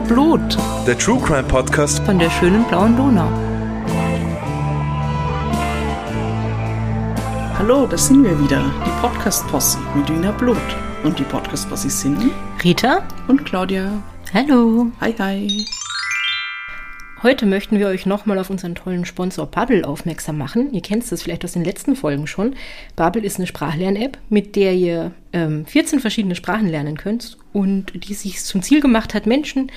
Wiener Blut. Der True Crime Podcast von der schönen blauen Donau. Hallo, das sind wir wieder, die Podcast-Posse mit Wiener Blut. Und die Podcast-Posse sind Rita und Claudia. Hallo. Hi, hi. Heute möchten wir euch nochmal auf unseren tollen Sponsor Bubble aufmerksam machen. Ihr kennt es vielleicht aus den letzten Folgen schon. Bubble ist eine Sprachlern-App, mit der ihr ähm, 14 verschiedene Sprachen lernen könnt und die sich zum Ziel gemacht hat, Menschen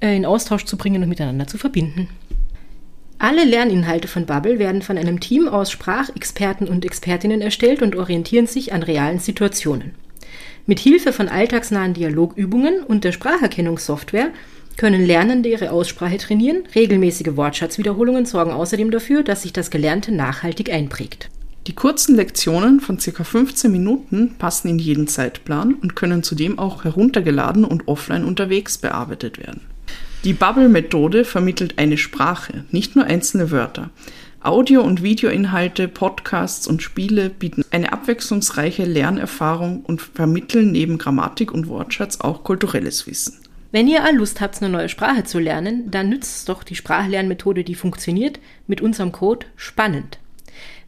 äh, in Austausch zu bringen und miteinander zu verbinden. Alle Lerninhalte von Bubble werden von einem Team aus Sprachexperten und Expertinnen erstellt und orientieren sich an realen Situationen. Mit Hilfe von alltagsnahen Dialogübungen und der Spracherkennungssoftware können Lernende ihre Aussprache trainieren. Regelmäßige Wortschatzwiederholungen sorgen außerdem dafür, dass sich das Gelernte nachhaltig einprägt. Die kurzen Lektionen von ca. 15 Minuten passen in jeden Zeitplan und können zudem auch heruntergeladen und offline unterwegs bearbeitet werden. Die Bubble-Methode vermittelt eine Sprache, nicht nur einzelne Wörter. Audio- und Videoinhalte, Podcasts und Spiele bieten eine abwechslungsreiche Lernerfahrung und vermitteln neben Grammatik und Wortschatz auch kulturelles Wissen. Wenn ihr all Lust habt, eine neue Sprache zu lernen, dann nützt doch die Sprachlernmethode, die funktioniert, mit unserem Code spannend.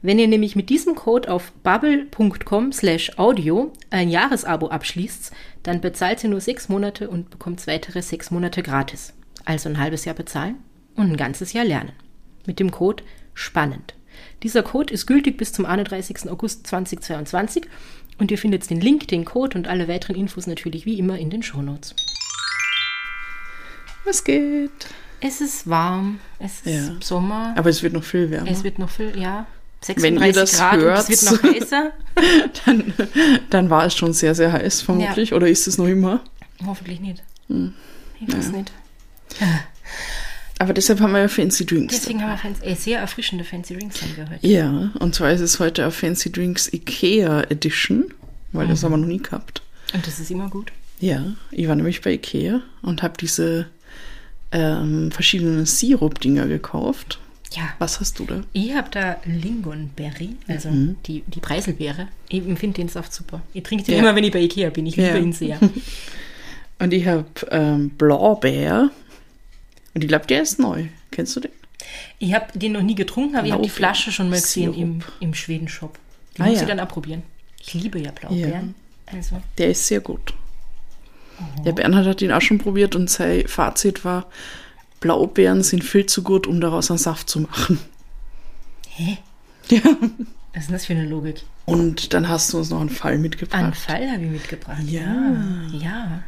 Wenn ihr nämlich mit diesem Code auf bubble.com slash audio ein Jahresabo abschließt, dann bezahlt ihr nur sechs Monate und bekommt weitere sechs Monate gratis. Also ein halbes Jahr bezahlen und ein ganzes Jahr lernen. Mit dem Code spannend. Dieser Code ist gültig bis zum 31. August 2022 und ihr findet den Link, den Code und alle weiteren Infos natürlich wie immer in den Shownotes. Was geht? Es ist warm, es ist ja. Sommer. Aber es wird noch viel wärmer. Es wird noch viel, ja. 36 Wenn ihr das Grad hört, es wird noch heißer. dann, dann war es schon sehr, sehr heiß, vermutlich. Ja. Oder ist es noch immer? Hoffentlich nicht. Hm. Ich weiß ja. nicht. Aber deshalb haben wir ja Fancy Drinks. Deswegen haben wir fancy, äh, sehr erfrischende Fancy Drinks haben wir heute. Ja, und zwar ist es heute eine Fancy Drinks Ikea Edition, weil mhm. das haben wir noch nie gehabt. Und das ist immer gut. Ja, ich war nämlich bei Ikea und habe diese ähm, verschiedene Sirup-Dinger gekauft. Ja. Was hast du da? Ich habe da Lingonberry, also mhm. die, die Preiselbeere. Ich finde den Saft super. Ich trinke den ja. immer, wenn ich bei Ikea bin. Ich liebe ja. ihn sehr. Und ich habe ähm, Blaubeer. Und ich glaube, der ist neu. Kennst du den? Ich habe den noch nie getrunken, aber ich habe die Flasche schon mal gesehen im, im Schweden-Shop. Die ah, muss ja. ich dann abprobieren. Ich liebe ja Blaubeeren. Also. Der ist sehr gut. Der Bernhard hat ihn auch schon probiert und sein Fazit war, Blaubeeren sind viel zu gut, um daraus einen Saft zu machen. Hä? Ja. Was ist denn das für eine Logik? Und dann hast du uns noch einen Fall mitgebracht. Einen Fall habe ich mitgebracht. Ja. Ja.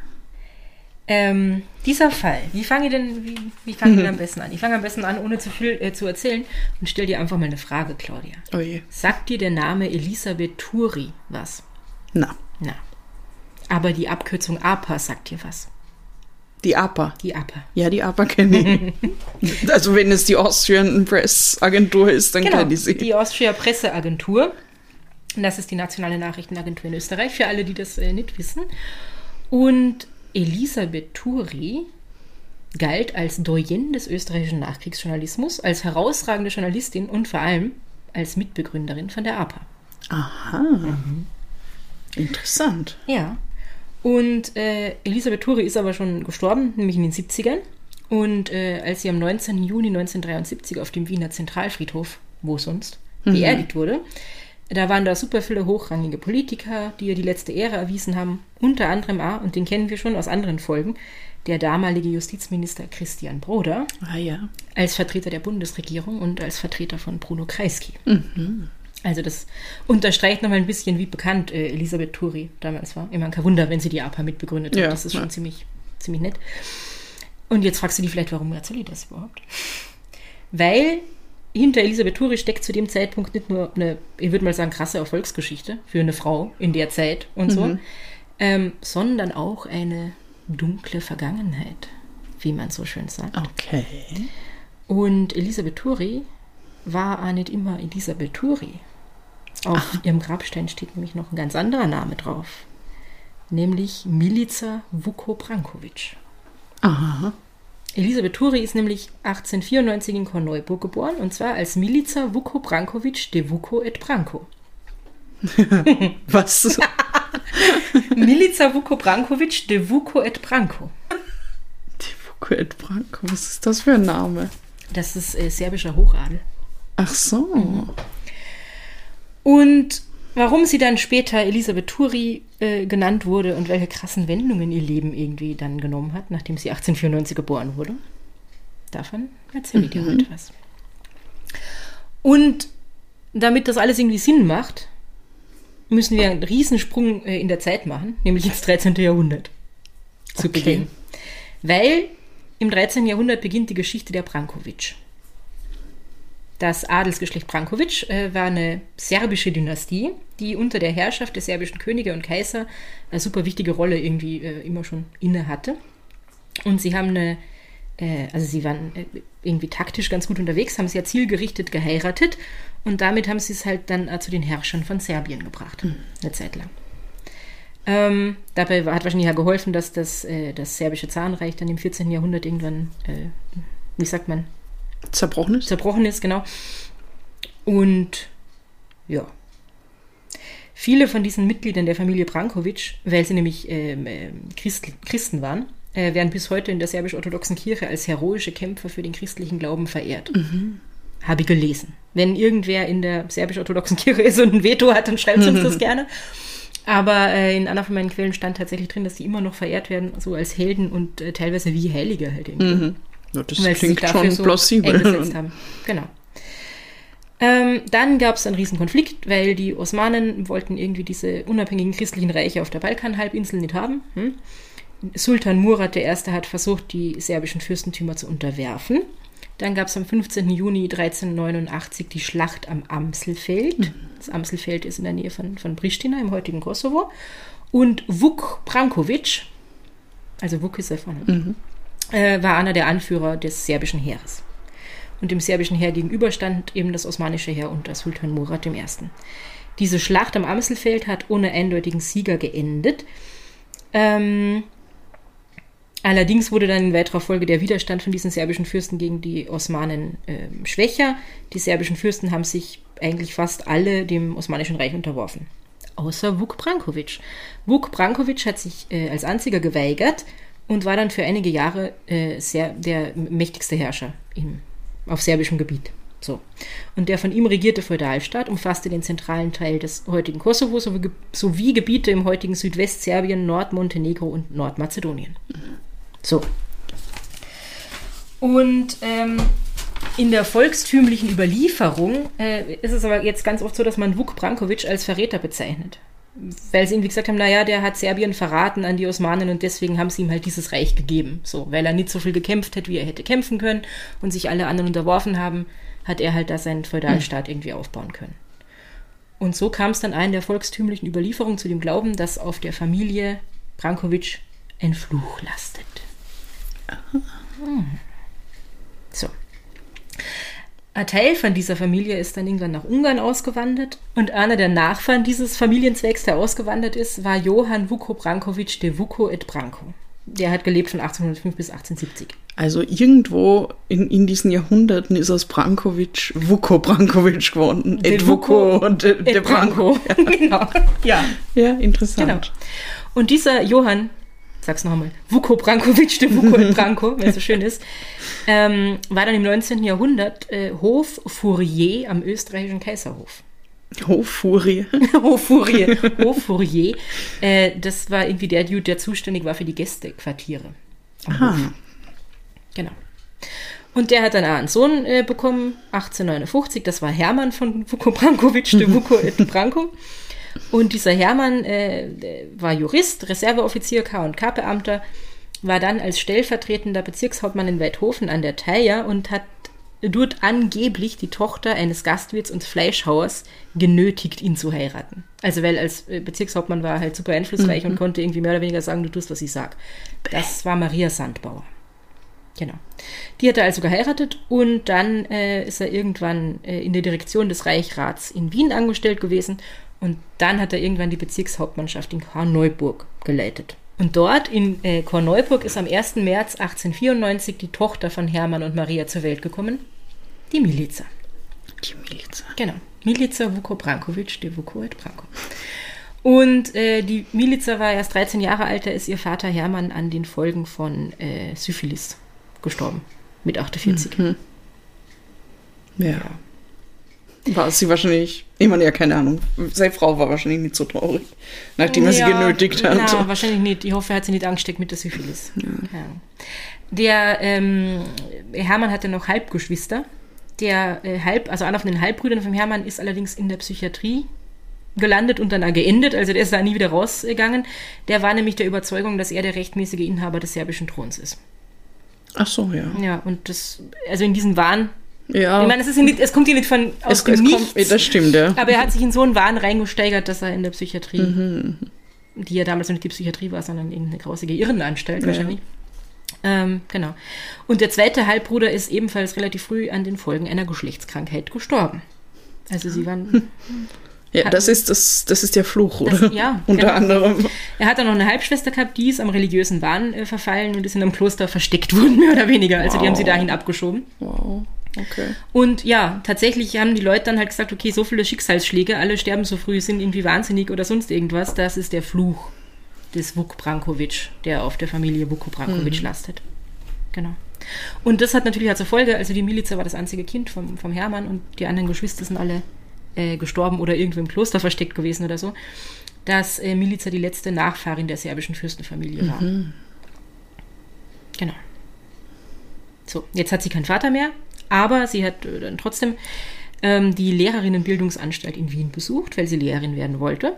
Ähm, dieser Fall, wie fange ich denn, wie, wie fange ich am besten an? Ich fange am besten an, ohne zu viel äh, zu erzählen und stell dir einfach mal eine Frage, Claudia. Oh je. Sagt dir der Name Elisabeth Turi was? Na. Na. Aber die Abkürzung APA sagt dir was. Die APA? Die APA. Ja, die APA kenne ich. also wenn es die Austrian Press Agentur ist, dann genau, kenne ich sie. Die Austria Presseagentur. Das ist die nationale Nachrichtenagentur in Österreich, für alle, die das äh, nicht wissen. Und Elisabeth Turi galt als Doyen des österreichischen Nachkriegsjournalismus, als herausragende Journalistin und vor allem als Mitbegründerin von der APA. Aha. Mhm. Interessant. Ja. Und äh, Elisabeth Turi ist aber schon gestorben, nämlich in den 70ern. Und äh, als sie am 19. Juni 1973 auf dem Wiener Zentralfriedhof, wo sonst, mhm. beerdigt wurde, da waren da super viele hochrangige Politiker, die ihr die letzte Ehre erwiesen haben. Unter anderem auch, und den kennen wir schon aus anderen Folgen, der damalige Justizminister Christian Broder. Ah ja. Als Vertreter der Bundesregierung und als Vertreter von Bruno Kreisky. Mhm. Also das unterstreicht nochmal ein bisschen, wie bekannt äh, Elisabeth Turi damals war. Immer kein Wunder, wenn sie die APA mitbegründet hat. Ja, das ist schon ja. ziemlich, ziemlich nett. Und jetzt fragst du dich vielleicht, warum erzähle ich das überhaupt? Weil hinter Elisabeth Turi steckt zu dem Zeitpunkt nicht nur eine, ich würde mal sagen, krasse Erfolgsgeschichte für eine Frau in der Zeit und so, Mhm. ähm, sondern auch eine dunkle Vergangenheit, wie man so schön sagt. Okay. Und Elisabeth Turi war auch nicht immer Elisabeth Turi. Auf Aha. ihrem Grabstein steht nämlich noch ein ganz anderer Name drauf. Nämlich Milica Vuko Brankovic. Aha. Elisabeth Turi ist nämlich 1894 in Korneuburg geboren und zwar als Milica Vuko Brankovic de Vuko et Branko. Was? Milica Vuko Brankovic de Vuko et Branko. De Vuko et Branko, was ist das für ein Name? Das ist äh, serbischer Hochadel. Ach so. Und warum sie dann später Elisabeth Turi äh, genannt wurde und welche krassen Wendungen ihr Leben irgendwie dann genommen hat, nachdem sie 1894 geboren wurde, davon erzähle ich dir heute was. Und damit das alles irgendwie Sinn macht, müssen wir einen Riesensprung äh, in der Zeit machen, nämlich ins 13. Jahrhundert zu Okay. Beginn. Weil im 13. Jahrhundert beginnt die Geschichte der Brankovic. Das Adelsgeschlecht Brankovic äh, war eine serbische Dynastie, die unter der Herrschaft des serbischen Könige und Kaiser eine super wichtige Rolle irgendwie äh, immer schon inne hatte. Und sie haben eine, äh, also sie waren äh, irgendwie taktisch ganz gut unterwegs, haben sehr zielgerichtet geheiratet und damit haben sie es halt dann äh, zu den Herrschern von Serbien gebracht, eine Zeit lang. Ähm, dabei hat wahrscheinlich ja geholfen, dass das, äh, das serbische Zarenreich dann im 14. Jahrhundert irgendwann, wie sagt man, Zerbrochen ist? zerbrochen ist, genau. Und ja. Viele von diesen Mitgliedern der Familie Brankovic, weil sie nämlich ähm, ähm, Christ, Christen waren, äh, werden bis heute in der serbisch-orthodoxen Kirche als heroische Kämpfer für den christlichen Glauben verehrt. Habe ich gelesen. Wenn irgendwer in der serbisch-orthodoxen Kirche ist und ein Veto hat, dann schreibt uns das gerne. Aber äh, in einer von meinen Quellen stand tatsächlich drin, dass die immer noch verehrt werden, so als Helden und äh, teilweise wie Heilige halt irgendwie Ja, das weil sie klingt dafür schon so plausibel. haben. Genau. Ähm, dann gab es einen riesen Konflikt, weil die Osmanen wollten irgendwie diese unabhängigen christlichen Reiche auf der Balkanhalbinsel nicht haben. Hm? Sultan Murat I. hat versucht, die serbischen Fürstentümer zu unterwerfen. Dann gab es am 15. Juni 1389 die Schlacht am Amselfeld. Das Amselfeld ist in der Nähe von, von Pristina im heutigen Kosovo. Und Vuk Brankovic, also Vuk ist er vorne, äh, war einer der Anführer des serbischen Heeres. Und dem serbischen Heer gegenüber stand eben das osmanische Heer unter Sultan Murat I. Diese Schlacht am Amselfeld hat ohne eindeutigen Sieger geendet. Ähm, allerdings wurde dann in weiterer Folge der Widerstand von diesen serbischen Fürsten gegen die Osmanen ähm, schwächer. Die serbischen Fürsten haben sich eigentlich fast alle dem Osmanischen Reich unterworfen. Außer Vuk Brankovic. Vuk Brankovic hat sich äh, als einziger geweigert und war dann für einige Jahre äh, sehr, der mächtigste Herrscher im, auf serbischem Gebiet. So. Und der von ihm regierte Feudalstaat umfasste den zentralen Teil des heutigen Kosovo sowie, sowie Gebiete im heutigen Südwestserbien, Nordmontenegro und Nordmazedonien. So. Und ähm, in der volkstümlichen Überlieferung äh, ist es aber jetzt ganz oft so, dass man Vuk Brankovic als Verräter bezeichnet. Weil sie irgendwie gesagt haben, naja, der hat Serbien verraten an die Osmanen und deswegen haben sie ihm halt dieses Reich gegeben. So, weil er nicht so viel gekämpft hat, wie er hätte kämpfen können und sich alle anderen unterworfen haben, hat er halt da seinen Feudalstaat irgendwie aufbauen können. Und so kam es dann ein der volkstümlichen Überlieferung zu dem Glauben, dass auf der Familie Brankovic ein Fluch lastet. Hm. Ein Teil von dieser Familie ist dann irgendwann nach Ungarn ausgewandert und einer der Nachfahren dieses Familienzwecks, der ausgewandert ist, war Johann Vuko Brankovic de Vuko et Branko. Der hat gelebt von 1805 bis 1870. Also irgendwo in, in diesen Jahrhunderten ist aus Brankovic Vuko Brankovic geworden. De Et Vuko und de, de et Branko. genau. Ja. Ja, interessant. Genau. Und dieser Johann, sag's noch einmal, Vuko Brankovic, der Vuko et Branko, wenn es so schön ist, ähm, war dann im 19. Jahrhundert äh, Hoffourier am österreichischen Kaiserhof. Hoffurie. Hoffourier. Hoffourier. Äh, das war irgendwie der Dude, der zuständig war für die Gästequartiere. am Hof. Ah, Genau. Und der hat dann auch einen Sohn äh, bekommen, 1859. Das war Hermann von Vuko Brankovic, de Vuko et Branko. Und dieser Hermann äh, war Jurist, Reserveoffizier, K&K-Beamter, war dann als stellvertretender Bezirkshauptmann in Weidhofen an der Thaya und hat dort angeblich die Tochter eines Gastwirts und Fleischhauers genötigt, ihn zu heiraten. Also weil als äh, Bezirkshauptmann war er halt super einflussreich und konnte irgendwie mehr oder weniger sagen, du tust, was ich sag. Das war Maria Sandbauer. Genau. Die hat er also geheiratet und dann äh, ist er irgendwann äh, in der Direktion des Reichrats in Wien angestellt gewesen und dann hat er irgendwann die Bezirkshauptmannschaft in Korneuburg geleitet. Und dort in äh, Korneuburg ist am 1. März 1894 die Tochter von Hermann und Maria zur Welt gekommen, die Milica. die Miliz. Genau. Milica Vuko Brankovic, de Vuko et Branko. Und äh, die Milica war erst 13 Jahre alt, da ist ihr Vater Hermann an den Folgen von äh, Syphilis gestorben. Mit 48. Ja. War sie wahrscheinlich, ich meine, ja, keine Ahnung. Seine Frau war wahrscheinlich nicht so traurig, nachdem er sie genötigt hat. Na, wahrscheinlich nicht. Ich hoffe, er hat sie nicht angesteckt mit der Syphilis. Ja. Der ähm, Hermann hatte noch Halbgeschwister. Der äh, Halb, also einer von den Halbbrüdern von Hermann ist allerdings in der Psychiatrie gelandet und dann auch geendet. Also der ist da nie wieder rausgegangen. Der war nämlich der Überzeugung, dass er der rechtmäßige Inhaber des serbischen Throns ist. Ach so, ja. Ja, und das, also in diesen Wahn Ja, ich meine, es, ist ja nicht, es kommt hier nicht von aus es, dem es Nichts. kommt, das stimmt, ja. aber er hat sich in so einen Wahn reingesteigert, dass er in der Psychiatrie, Mhm, die ja damals noch nicht die Psychiatrie war, sondern irgendeine grausige Irrenanstalt Ja. wahrscheinlich. Ähm, genau. Und der zweite Halbbruder ist ebenfalls relativ früh an den Folgen einer Geschlechtskrankheit gestorben. Also sie waren. ja, das ist, das, das ist der Fluch, oder? Das- ja, Unter genau. anderem. Er hat dann noch eine Halbschwester gehabt, die ist am religiösen Wahn äh, verfallen und ist in einem Kloster versteckt worden, mehr oder weniger. Also die haben sie Wow. dahin abgeschoben. Wow, okay. Und ja, tatsächlich haben die Leute dann halt gesagt, okay, so viele Schicksalsschläge, alle sterben so früh, sind irgendwie wahnsinnig oder sonst irgendwas. Das ist der Fluch des Vuk Brankovic, der auf der Familie Vuko Brankovic lastet. Genau. Und das hat natürlich halt zur Folge, also die Milica war das einzige Kind vom, vom Hermann und die anderen Geschwister sind alle äh, gestorben oder irgendwo im Kloster versteckt gewesen oder so, dass äh, Milica die letzte Nachfahrin der serbischen Fürstenfamilie war. Genau. So, jetzt hat sie keinen Vater mehr, aber sie hat äh, dann trotzdem ähm, die Lehrerinnenbildungsanstalt in Wien besucht, weil sie Lehrerin werden wollte.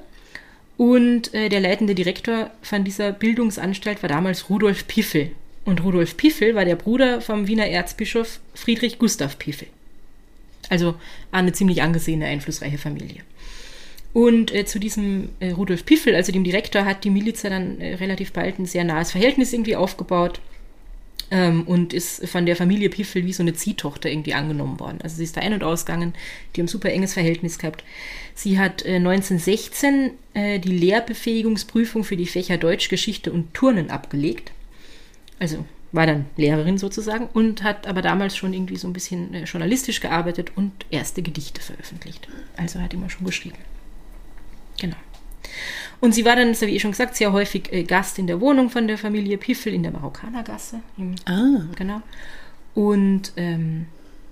Und äh, der leitende Direktor von dieser Bildungsanstalt war damals Rudolf Piffel. Und Rudolf Piffel war der Bruder vom Wiener Erzbischof Friedrich Gustav Piffel. Also eine ziemlich angesehene, einflussreiche Familie. Und äh, zu diesem äh, Rudolf Piffel, also dem Direktor, hat die Miliza dann äh, relativ bald ein sehr nahes Verhältnis irgendwie aufgebaut ähm, und ist von der Familie Piffel wie so eine Ziehtochter irgendwie angenommen worden. Also sie ist da ein- und ausgegangen, die haben ein super enges Verhältnis gehabt. Sie hat äh, 1916 äh, die Lehrbefähigungsprüfung für die Fächer Deutsch, Geschichte und Turnen abgelegt. Also war dann Lehrerin sozusagen und hat aber damals schon irgendwie so ein bisschen äh, journalistisch gearbeitet und erste Gedichte veröffentlicht. Also hat immer schon geschrieben. Genau. Und sie war dann, das habe ich schon gesagt, sehr häufig äh, Gast in der Wohnung von der Familie Piffel in der Marokkanergasse. Im, Ah, Genau. Und ähm,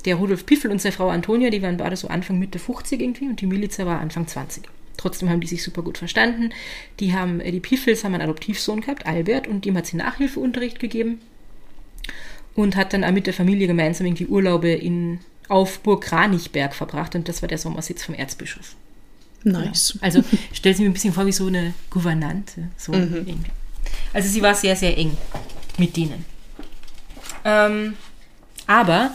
der Rudolf Piffel und seine Frau Antonia, die waren beide so Anfang Mitte 50 irgendwie und die Milica war Anfang 20. Trotzdem haben die sich super gut verstanden. Die haben, äh, die Piffels haben einen Adoptivsohn gehabt, Albert, und dem hat sie Nachhilfeunterricht gegeben und hat dann auch mit der Familie gemeinsam irgendwie Urlaube in, auf Burg Kranichberg verbracht und das war der Sommersitz vom Erzbischof. Nice. Also stell sie mir ein bisschen vor wie so eine Gouvernante. So irgendwie. Also sie war sehr, sehr eng mit denen. Ähm, aber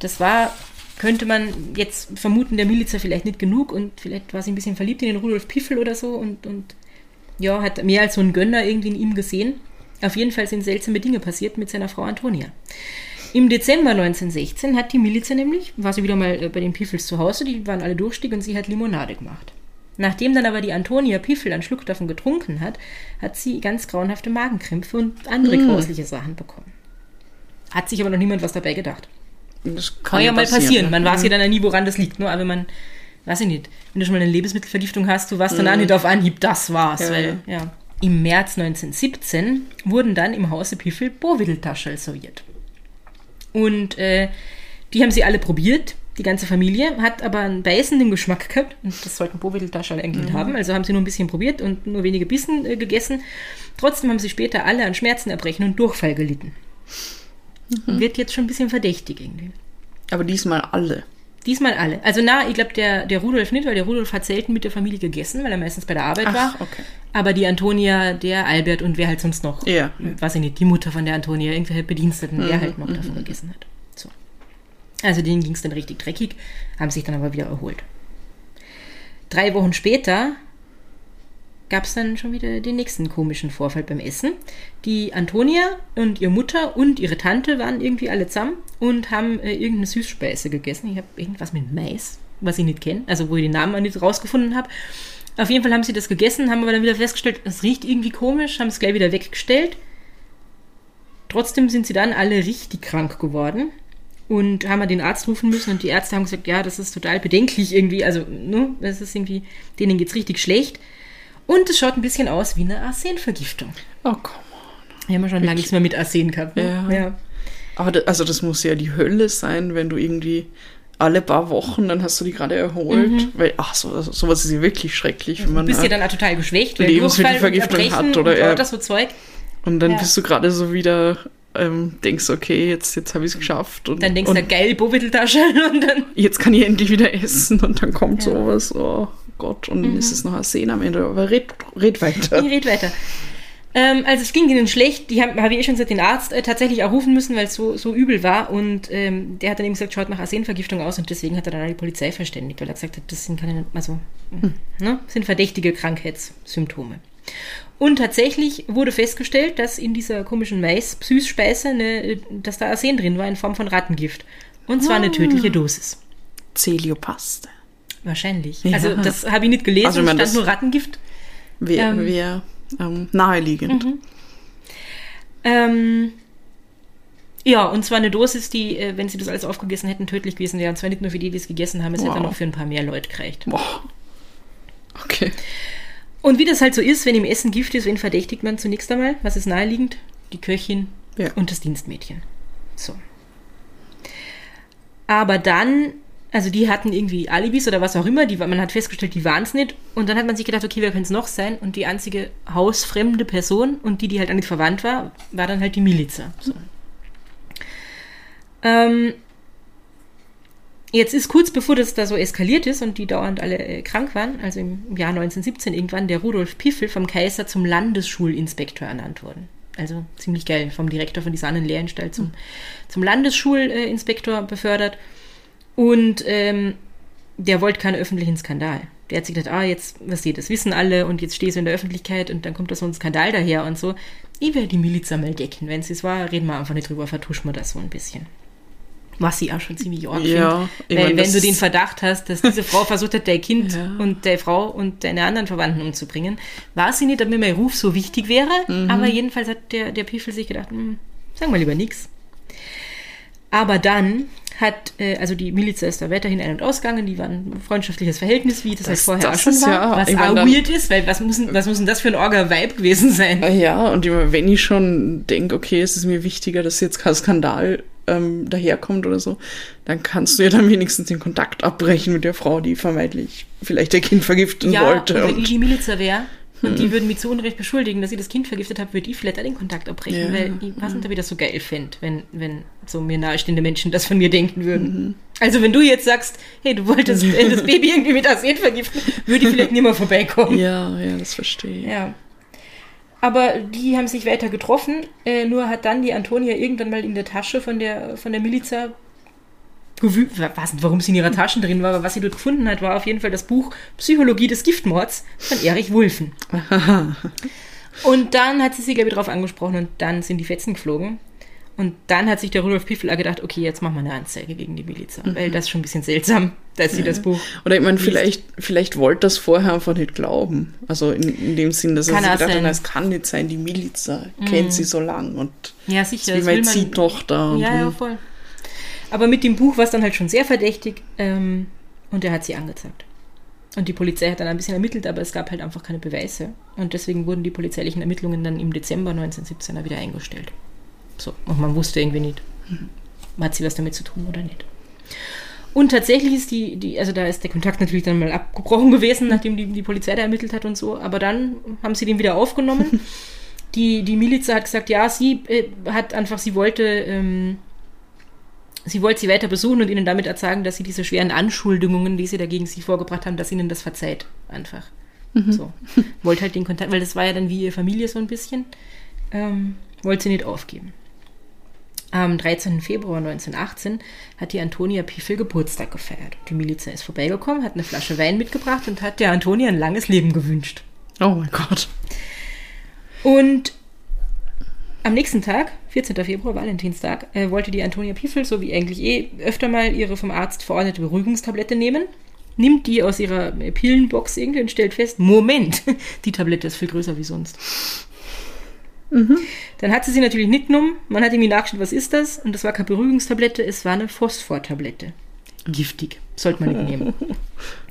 das war, könnte man jetzt vermuten, der Miliza vielleicht nicht genug und vielleicht war sie ein bisschen verliebt in den Rudolf Piffel oder so und, und ja, hat mehr als so einen Gönner irgendwie in ihm gesehen. Auf jeden Fall sind seltsame Dinge passiert mit seiner Frau Antonia. Im Dezember 1916 hat die Miliza nämlich, war sie wieder mal äh, bei den Piffels zu Hause, die waren alle durstig und sie hat Limonade gemacht. Nachdem dann aber die Antonia Piffel einen Schluck davon getrunken hat, hat sie ganz grauenhafte Magenkrämpfe und andere grausliche Sachen bekommen. Hat sich aber noch niemand was dabei gedacht. Das Kann ja mal passieren. ne? Man weiß ja dann ja nie, woran das liegt. Nur aber man, weiß ich nicht, wenn du schon mal eine Lebensmittelvergiftung hast, du weißt dann auch nicht auf Anhieb, das war's. Ja, weil, ja. Im März 1917 wurden dann im Hause Piffel Bovidel-Taschel serviert. Und äh, die haben sie alle probiert, die ganze Familie, hat aber einen beißenden Geschmack gehabt. Und das sollten Bovidel-Taschel eigentlich nicht haben. Also haben sie nur ein bisschen probiert und nur wenige Bissen äh, gegessen. Trotzdem haben sie später alle an Schmerzen, Erbrechen und Durchfall gelitten. Wird jetzt schon ein bisschen verdächtig irgendwie. Aber diesmal alle. Diesmal alle. Also na, ich glaube, der, der Rudolf nicht, weil der Rudolf hat selten mit der Familie gegessen, weil er meistens bei der Arbeit Ach, war. okay. Aber die Antonia, der Albert und wer halt sonst noch, Ja. weiß ich nicht, die Mutter von der Antonia, irgendwelche Bediensteten, Mhm, halt noch davon gegessen hat. So. Also denen ging es dann richtig dreckig, haben sich dann aber wieder erholt. Drei Wochen später gab es dann schon wieder den nächsten komischen Vorfall beim Essen. Die Antonia und ihre Mutter und ihre Tante waren irgendwie alle zusammen und haben äh, irgendeine Süßspeise gegessen. Ich habe irgendwas mit Mais, was ich nicht kenne, also wo ich den Namen auch nicht rausgefunden habe. Auf jeden Fall haben sie das gegessen, haben aber dann wieder festgestellt, es riecht irgendwie komisch, haben es gleich wieder weggestellt. Trotzdem sind sie dann alle richtig krank geworden und haben den Arzt rufen müssen und die Ärzte haben gesagt, ja, das ist total bedenklich irgendwie, also, ne, das ist irgendwie, denen geht's richtig schlecht. Und es schaut ein bisschen aus wie eine Arsenvergiftung. Oh, komm. Wir haben ja schon lange nichts mehr mit Arsen gehabt. Ne? Ja. Aber da, also das muss ja die Hölle sein, wenn du irgendwie alle paar Wochen, dann hast du die gerade erholt. Weil, ach, so, also, sowas ist ja wirklich schrecklich, wenn Du man bist ja äh, dann auch total geschwächt, weil Lebensmittelvergiftung hat oder und lauter so Zeug. und dann ja. bist du gerade so wieder, ähm, denkst, okay, jetzt, jetzt habe ich es geschafft. Und, Dann denkst und du, geil, Bovidel-Tasche und dann jetzt kann ich endlich wieder essen und dann kommt Ja. Mhm. sowas, oh Gott, und dann ist es noch eine Szene am Ende, aber red, red weiter. Ich red weiter. Ähm, also es ging ihnen schlecht. Die haben, habe ich eh schon gesagt, den Arzt äh, tatsächlich auch rufen müssen, weil es so, so übel war. Und ähm, der hat dann eben gesagt, schaut nach Arsenvergiftung aus. Und deswegen hat er dann die Polizei verständigt, weil er gesagt hat, das sind keine, also, ne, sind verdächtige Krankheitssymptome. Und tatsächlich wurde festgestellt, dass in dieser komischen Mais-Süßspeise, eine, dass da Arsen drin war in Form von Rattengift. Und zwar eine tödliche Dosis. Celiopaste. Wahrscheinlich. Ja. Also das habe ich nicht gelesen, Also, ich stand das- nur Rattengift. Wäre Ähm. wär, ähm, naheliegend. Ähm, ja, und zwar eine Dosis, die, äh, wenn sie das alles aufgegessen hätten, tödlich gewesen wäre. Und zwar nicht nur für die, die es gegessen haben, es hätte Wow. dann noch für ein paar mehr Leute gereicht. Boah. Okay. Und wie das halt so ist, wenn im Essen Gift ist, wen verdächtigt man zunächst einmal? Was ist naheliegend? Die Köchin Ja. und das Dienstmädchen. So. Aber dann, also die hatten irgendwie Alibis oder was auch immer, die, man hat festgestellt, die waren es nicht. Und dann hat man sich gedacht, okay, wer könnte es noch sein? Und die einzige hausfremde Person und die, die halt auch nicht verwandt war, war dann halt die Miliza. So. Ähm, jetzt ist kurz bevor das da so eskaliert ist und die dauernd alle äh, krank waren, also im Jahr 1917 irgendwann, der Rudolf Piffel vom Kaiser zum Landesschulinspektor ernannt worden. Also ziemlich geil, vom Direktor von dieser anderen Lehranstalt zum, zum Landesschulinspektor befördert. Und ähm, der wollte keinen öffentlichen Skandal. Der hat sich gedacht, ah, jetzt, was sie, das wissen alle und jetzt stehst du in der Öffentlichkeit und dann kommt da so ein Skandal daher und so. Ich werde die Miliz einmal decken. Wenn sie es war, reden wir einfach nicht drüber, vertuschen wir das so ein bisschen. Was sie auch schon ziemlich arg Ja, finde. ich Weil wenn du den Verdacht hast, dass diese Frau versucht hat, dein Kind Ja. und deine Frau und deine anderen Verwandten umzubringen, war sie nicht, mir mein Ruf so wichtig wäre. Mhm. Aber jedenfalls hat der, der Piffel sich gedacht, hm, sagen wir lieber nichts. Aber dann hat, äh, also die Miliz ist da weiterhin ein- und ausgegangen, die waren ein freundschaftliches Verhältnis, wie das, halt Das- vorher das auch schon ist war. ja- was auch dann- weird ist, weil was muss, denn- was muss denn das für ein Orga-Vibe gewesen sein? Ah Ja, und immer, wenn ich schon denke, okay, es ist mir wichtiger, dass jetzt kein Skandal ähm, daherkommt oder so, dann kannst du ja dann wenigstens den Kontakt abbrechen mit der Frau, die vermeintlich vielleicht ihr Kind vergiften Ja, wollte. ich die Milizer wäre und die würden mich zu Unrecht beschuldigen, dass ich das Kind vergiftet habe, würde ich vielleicht auch den Kontakt abbrechen, Ja. weil ich weiß nicht, ob ich das so geil fände, wenn, wenn so mir nahestehende Menschen das von mir denken würden. Mhm. Also wenn du jetzt sagst, hey, du wolltest äh, das Baby irgendwie mit Arsen vergiften, würde ich vielleicht nicht mehr vorbeikommen. ja, ja, das verstehe ich. Ja. Aber die haben sich weiter getroffen, äh, nur hat dann die Antonia irgendwann mal in der Tasche von der, von der Miliza nicht, warum sie in ihrer Taschen drin war, aber was sie dort gefunden hat, war auf jeden Fall das Buch Psychologie des Giftmords von Erich Wulffen. Und dann hat sie sie, glaube ich, drauf angesprochen und dann sind die Fetzen geflogen. Und dann hat sich der Rudolf Piffel auch gedacht, okay, jetzt machen wir eine Anzeige gegen die Miliza, weil das ist schon ein bisschen seltsam, dass sie das Buch Oder ich meine, vielleicht, vielleicht wollte das vorher einfach nicht glauben. Also in, in dem Sinn, dass er Kann sich auch gedacht sein. Mhm. hat, es kann nicht sein, die Miliza kennt sie so lang und Ja, sicher. ist wie meine Ziehtochter. Ja, ja, voll. Aber mit dem Buch war es dann halt schon sehr verdächtig ähm, und er hat sie angezeigt. Und die Polizei hat dann ein bisschen ermittelt, aber es gab halt einfach keine Beweise. Und deswegen wurden die polizeilichen Ermittlungen dann im Dezember 1917 wieder eingestellt. So, und man wusste irgendwie nicht, hat sie was damit zu tun oder nicht. Und tatsächlich ist die, die, also da ist der Kontakt natürlich dann mal abgebrochen gewesen, nachdem die, die Polizei da ermittelt hat und so. Aber dann haben sie den wieder aufgenommen. Die, die Miliz hat gesagt, ja, sie äh, hat einfach, sie wollte, ähm, sie wollte sie weiter besuchen und ihnen damit sagen, dass sie diese schweren Anschuldigungen, die sie dagegen sie vorgebracht haben, dass ihnen das verzeiht. Einfach. So. Wollte halt den Kontakt, weil das war ja dann wie ihre Familie so ein bisschen. Ähm, wollte sie nicht aufgeben. Am 13. Februar 1918 hat die Antonia Piffel Geburtstag gefeiert. Die Milizer ist vorbeigekommen, hat eine Flasche Wein mitgebracht und hat der Antonia ein langes Leben gewünscht. Oh mein Gott. Und am nächsten Tag, 14. Februar, Valentinstag, äh, wollte die Antonia Piffel, so wie eigentlich eh, öfter mal ihre vom Arzt verordnete Beruhigungstablette nehmen, nimmt die aus ihrer äh, Pillenbox irgendwie und stellt fest, Moment, die Tablette ist viel größer wie sonst. Dann hat sie sie natürlich nicht genommen. Man hat irgendwie nachgeschaut, was ist das? Und das war keine Beruhigungstablette, es war eine Phosphortablette. Giftig. Sollte man nicht nehmen.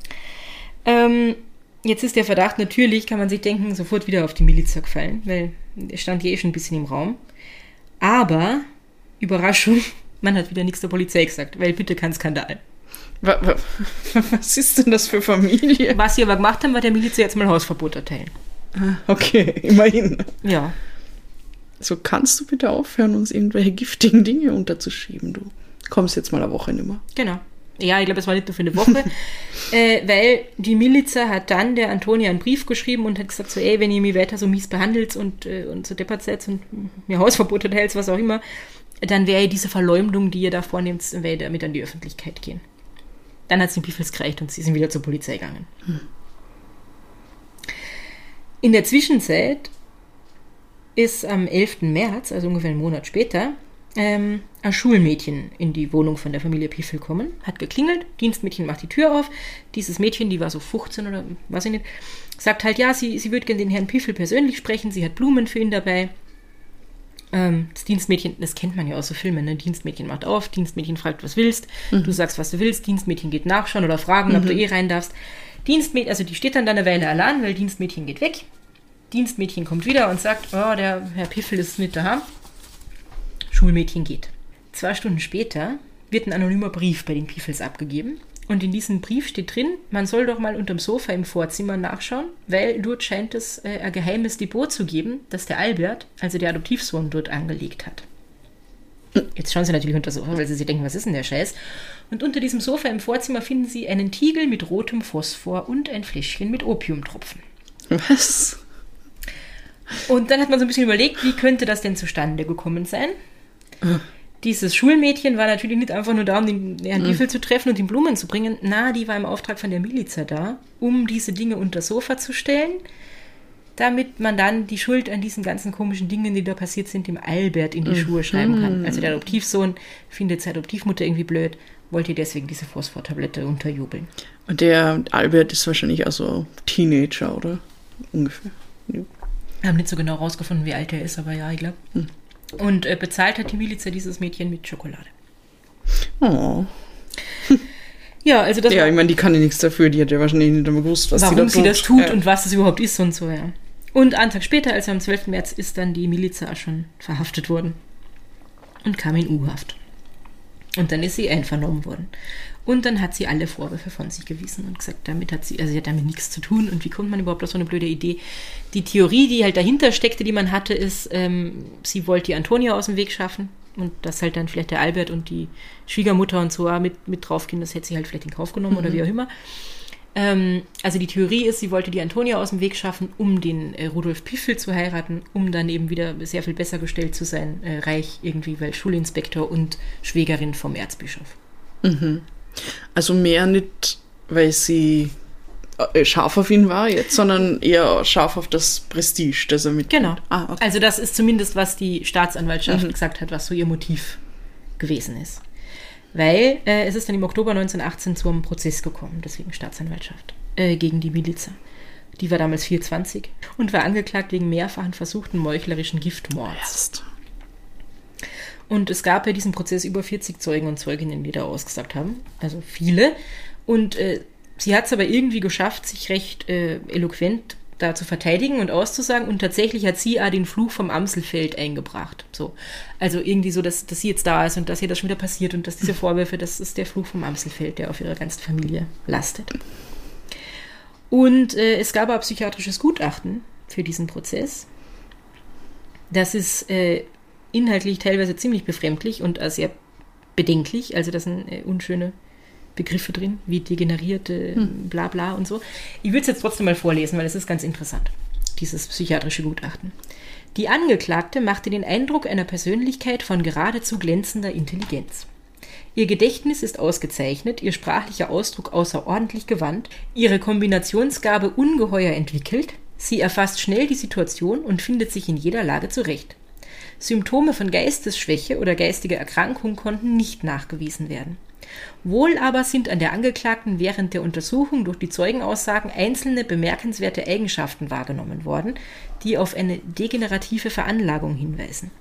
ähm, jetzt ist der Verdacht natürlich, kann man sich denken, sofort wieder auf die Milizer gefallen, weil es stand ja eh schon ein bisschen im Raum. Aber Überraschung, man hat wieder nichts der Polizei gesagt, weil bitte kein Skandal. Wa- wa- Was ist denn das für Familie? Was sie aber gemacht haben, war der Miliz jetzt mal Hausverbot erteilen. Okay, immerhin. Ja. So kannst du bitte aufhören, uns irgendwelche giftigen Dinge unterzuschieben, du. Kommst jetzt mal eine Woche nimmer. Genau. Ja, ich glaube, es war nicht nur für eine Woche, äh, weil die Milizer hat dann der Antonia einen Brief geschrieben und hat gesagt so, ey, wenn ihr mich weiter so mies behandelt und, äh, und so deppert seid und mir Hausverbot erteilt, was auch immer, dann wäre diese Verleumdung, die ihr da vornehmt, wäre damit an die Öffentlichkeit gehen. Dann hat es den Piefels gereicht und sie sind wieder zur Polizei gegangen. In der Zwischenzeit ist am 11. März, also ungefähr einen Monat später, ähm, ein Schulmädchen in die Wohnung von der Familie Piffel kommen, hat geklingelt, Dienstmädchen macht die Tür auf. Dieses Mädchen, die war so 15 oder weiß ich nicht, sagt halt, ja, sie, sie würde gerne den Herrn Piffel persönlich sprechen, sie hat Blumen für ihn dabei. Ähm, das Dienstmädchen, das kennt man ja aus so Filmen, ne? Dienstmädchen macht auf, Dienstmädchen fragt, was willst, du sagst, was du willst, Dienstmädchen geht nachschauen oder fragen, ob du eh rein darfst. Dienstmädchen, also die steht dann da eine Weile allein, weil Dienstmädchen geht weg. Dienstmädchen kommt wieder und sagt, oh, der Herr Piffel ist nicht daheim. Schulmädchen geht. Zwei Stunden später wird ein anonymer Brief bei den Piefels abgegeben. Und in diesem Brief steht drin, man soll doch mal unterm Sofa im Vorzimmer nachschauen, weil dort scheint es äh, ein geheimes Depot zu geben, das der Albert, also der Adoptivsohn, dort angelegt hat. Jetzt schauen sie natürlich unter das Sofa, weil sie sich denken, was ist denn der Scheiß? Und unter diesem Sofa im Vorzimmer finden sie einen Tiegel mit rotem Phosphor und ein Fläschchen mit Opiumtropfen. Was? Und dann hat man so ein bisschen überlegt, wie könnte das denn zustande gekommen sein? Dieses Schulmädchen war natürlich nicht einfach nur da, um den Herrn Piefel zu treffen und ihm Blumen zu bringen. Na, die war im Auftrag von der Milizer da, um diese Dinge unter das Sofa zu stellen, damit man dann die Schuld an diesen ganzen komischen Dingen, die da passiert sind, dem Albert in die Schuhe schreiben kann. Also der Adoptivsohn findet seine Adoptivmutter irgendwie blöd, wollte ihr deswegen diese Phosphortablette unterjubeln. Und der Albert ist wahrscheinlich also Teenager, oder? Ungefähr. Ja. Wir haben nicht so genau rausgefunden, wie alt er ist, aber ja, ich glaube. Und äh, bezahlt hat die Milizer dieses Mädchen mit Schokolade. Oh. Ja, also das Ja, ich meine, die kann ja nichts dafür. Die hat ja wahrscheinlich nicht einmal gewusst, was warum da sie das tut Ja. und was es überhaupt ist und so, ja. Und einen Tag später, also am 12. März, ist dann die auch schon verhaftet worden und kam in U-Haft. Und dann ist sie einvernommen worden. Und dann hat sie alle Vorwürfe von sich gewiesen und gesagt, damit hat sie, also sie hat damit nichts zu tun. Und wie kommt man überhaupt auf so eine blöde Idee? Die Theorie, die halt dahinter steckte, die man hatte, ist, ähm, sie wollte die Antonia aus dem Weg schaffen. Und dass halt dann vielleicht der Albert und die Schwiegermutter und so mit, mit draufgehen, das hätte sie halt vielleicht in Kauf genommen oder wie auch immer. Ähm, also die Theorie ist, sie wollte die Antonia aus dem Weg schaffen, um den äh, Rudolf Piffel zu heiraten, um dann eben wieder sehr viel besser gestellt zu sein, äh, reich irgendwie, weil Schulinspektor und Schwägerin vom Erzbischof. Also mehr nicht, weil sie äh, scharf auf ihn war jetzt, sondern eher scharf auf das Prestige, das er mit. Genau. Ah, okay. Also das ist zumindest, was die Staatsanwaltschaft gesagt hat, was so ihr Motiv gewesen ist. Weil äh, es ist dann im Oktober 1918 zum Prozess gekommen, deswegen Staatsanwaltschaft, äh, gegen die Milizer. Die war damals 24 und war angeklagt wegen mehrfachen versuchten meuchlerischen Giftmords. Erst. Und es gab bei diesem Prozess über 40 Zeugen und Zeuginnen, die da ausgesagt haben. Also viele. Und äh, sie hat es aber irgendwie geschafft, sich recht äh, eloquent da zu verteidigen und auszusagen. Und tatsächlich hat sie auch den Fluch vom Amselfeld eingebracht. So. Also irgendwie so, dass, dass sie jetzt da ist und dass ihr das schon wieder passiert und dass diese Vorwürfe, das ist der Fluch vom Amselfeld, der auf ihrer ganzen Familie lastet. Und äh, es gab auch psychiatrisches Gutachten für diesen Prozess. Das ist äh, inhaltlich teilweise ziemlich befremdlich und äh, sehr bedenklich. Also da sind äh, unschöne Begriffe drin, wie degenerierte, bla bla und so. Ich würde es jetzt trotzdem mal vorlesen, weil es ist ganz interessant, dieses psychiatrische Gutachten. Die Angeklagte machte den Eindruck einer Persönlichkeit von geradezu glänzender Intelligenz. Ihr Gedächtnis ist ausgezeichnet, ihr sprachlicher Ausdruck außerordentlich gewandt, ihre Kombinationsgabe ungeheuer entwickelt, sie erfasst schnell die Situation und findet sich in jeder Lage zurecht. Symptome von Geistesschwäche oder geistiger Erkrankung konnten nicht nachgewiesen werden. Wohl aber sind an der Angeklagten während der Untersuchung durch die Zeugenaussagen einzelne bemerkenswerte Eigenschaften wahrgenommen worden, die auf eine degenerative Veranlagung hinweisen.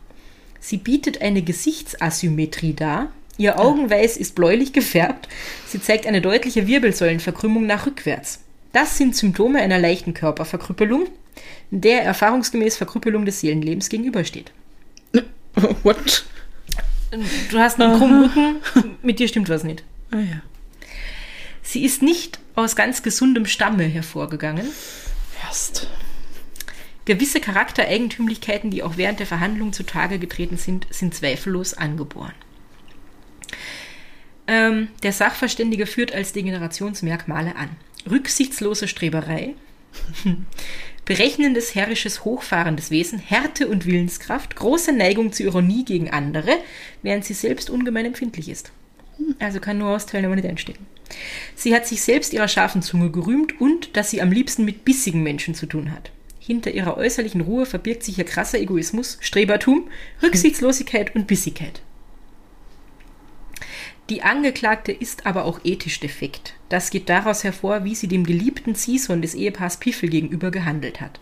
Sie bietet eine Gesichtsasymmetrie dar. Ihr Augenweiß ist bläulich gefärbt. Sie zeigt eine deutliche Wirbelsäulenverkrümmung nach rückwärts. Das sind Symptome einer leichten Körperverkrüppelung, der erfahrungsgemäß Verkrüppelung des Seelenlebens gegenübersteht. What? Du hast einen krummen Rücken, mit dir stimmt was nicht. Ah ja. Sie ist nicht aus ganz gesundem Stamme hervorgegangen. Erst. Gewisse Charaktereigentümlichkeiten, die auch während der Verhandlung zutage getreten sind, sind zweifellos angeboren. Ähm, der Sachverständige führt als Degenerationsmerkmale an. Rücksichtslose Streberei, berechnendes, herrisches, hochfahrendes Wesen, Härte und Willenskraft, große Neigung zur Ironie gegen andere, während sie selbst ungemein empfindlich ist. Also kann nur aber nicht einstecken. Sie hat sich selbst ihrer scharfen Zunge gerühmt und dass sie am liebsten mit bissigen Menschen zu tun hat. Hinter ihrer äußerlichen Ruhe verbirgt sich ihr krasser Egoismus, Strebertum, Rücksichtslosigkeit und Bissigkeit. Die Angeklagte ist aber auch ethisch defekt. Das geht daraus hervor, wie sie dem geliebten Ziehsohn des Ehepaars Piffel gegenüber gehandelt hat.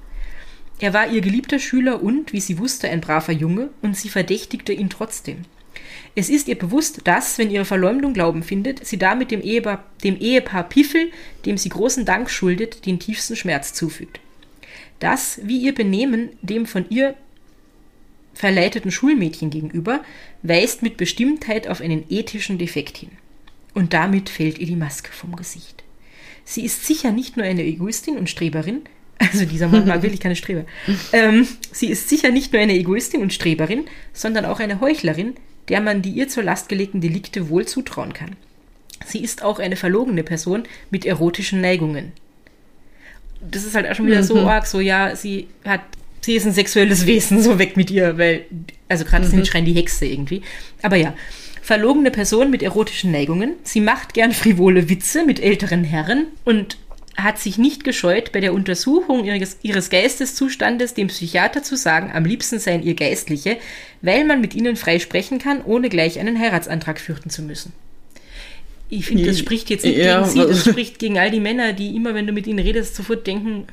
Er war ihr geliebter Schüler und, wie sie wusste, ein braver Junge, und sie verdächtigte ihn trotzdem. Es ist ihr bewusst, dass, wenn ihre Verleumdung Glauben findet, sie damit dem Ehepaar, dem Ehepaar Piffel, dem sie großen Dank schuldet, den tiefsten Schmerz zufügt. Das, wie ihr Benehmen dem von ihr verleiteten Schulmädchen gegenüber, weist mit Bestimmtheit auf einen ethischen Defekt hin. Und damit fällt ihr die Maske vom Gesicht. Sie ist sicher nicht nur eine Egoistin und Streberin, also dieser Mann mag wirklich keine Streber. Ähm, sie ist sicher nicht nur eine Egoistin und Streberin, sondern auch eine Heuchlerin, der man die ihr zur Last gelegten Delikte wohl zutrauen kann. Sie ist auch eine verlogene Person mit erotischen Neigungen. Das ist halt auch schon wieder so arg, so ja, sie hat, sie ist ein sexuelles Wesen, so weg mit ihr, weil, also gerade mhm. schreien die Hexe irgendwie. Aber ja, verlogene Person mit erotischen Neigungen. Sie macht gern frivole Witze mit älteren Herren und hat sich nicht gescheut, bei der Untersuchung ihres, ihres Geisteszustandes dem Psychiater zu sagen, am liebsten seien ihr Geistliche, weil man mit ihnen frei sprechen kann, ohne gleich einen Heiratsantrag fürchten zu müssen. Ich finde, das spricht jetzt nicht Ja, gegen sie, das spricht gegen all die Männer, die immer, wenn du mit ihnen redest, sofort denken,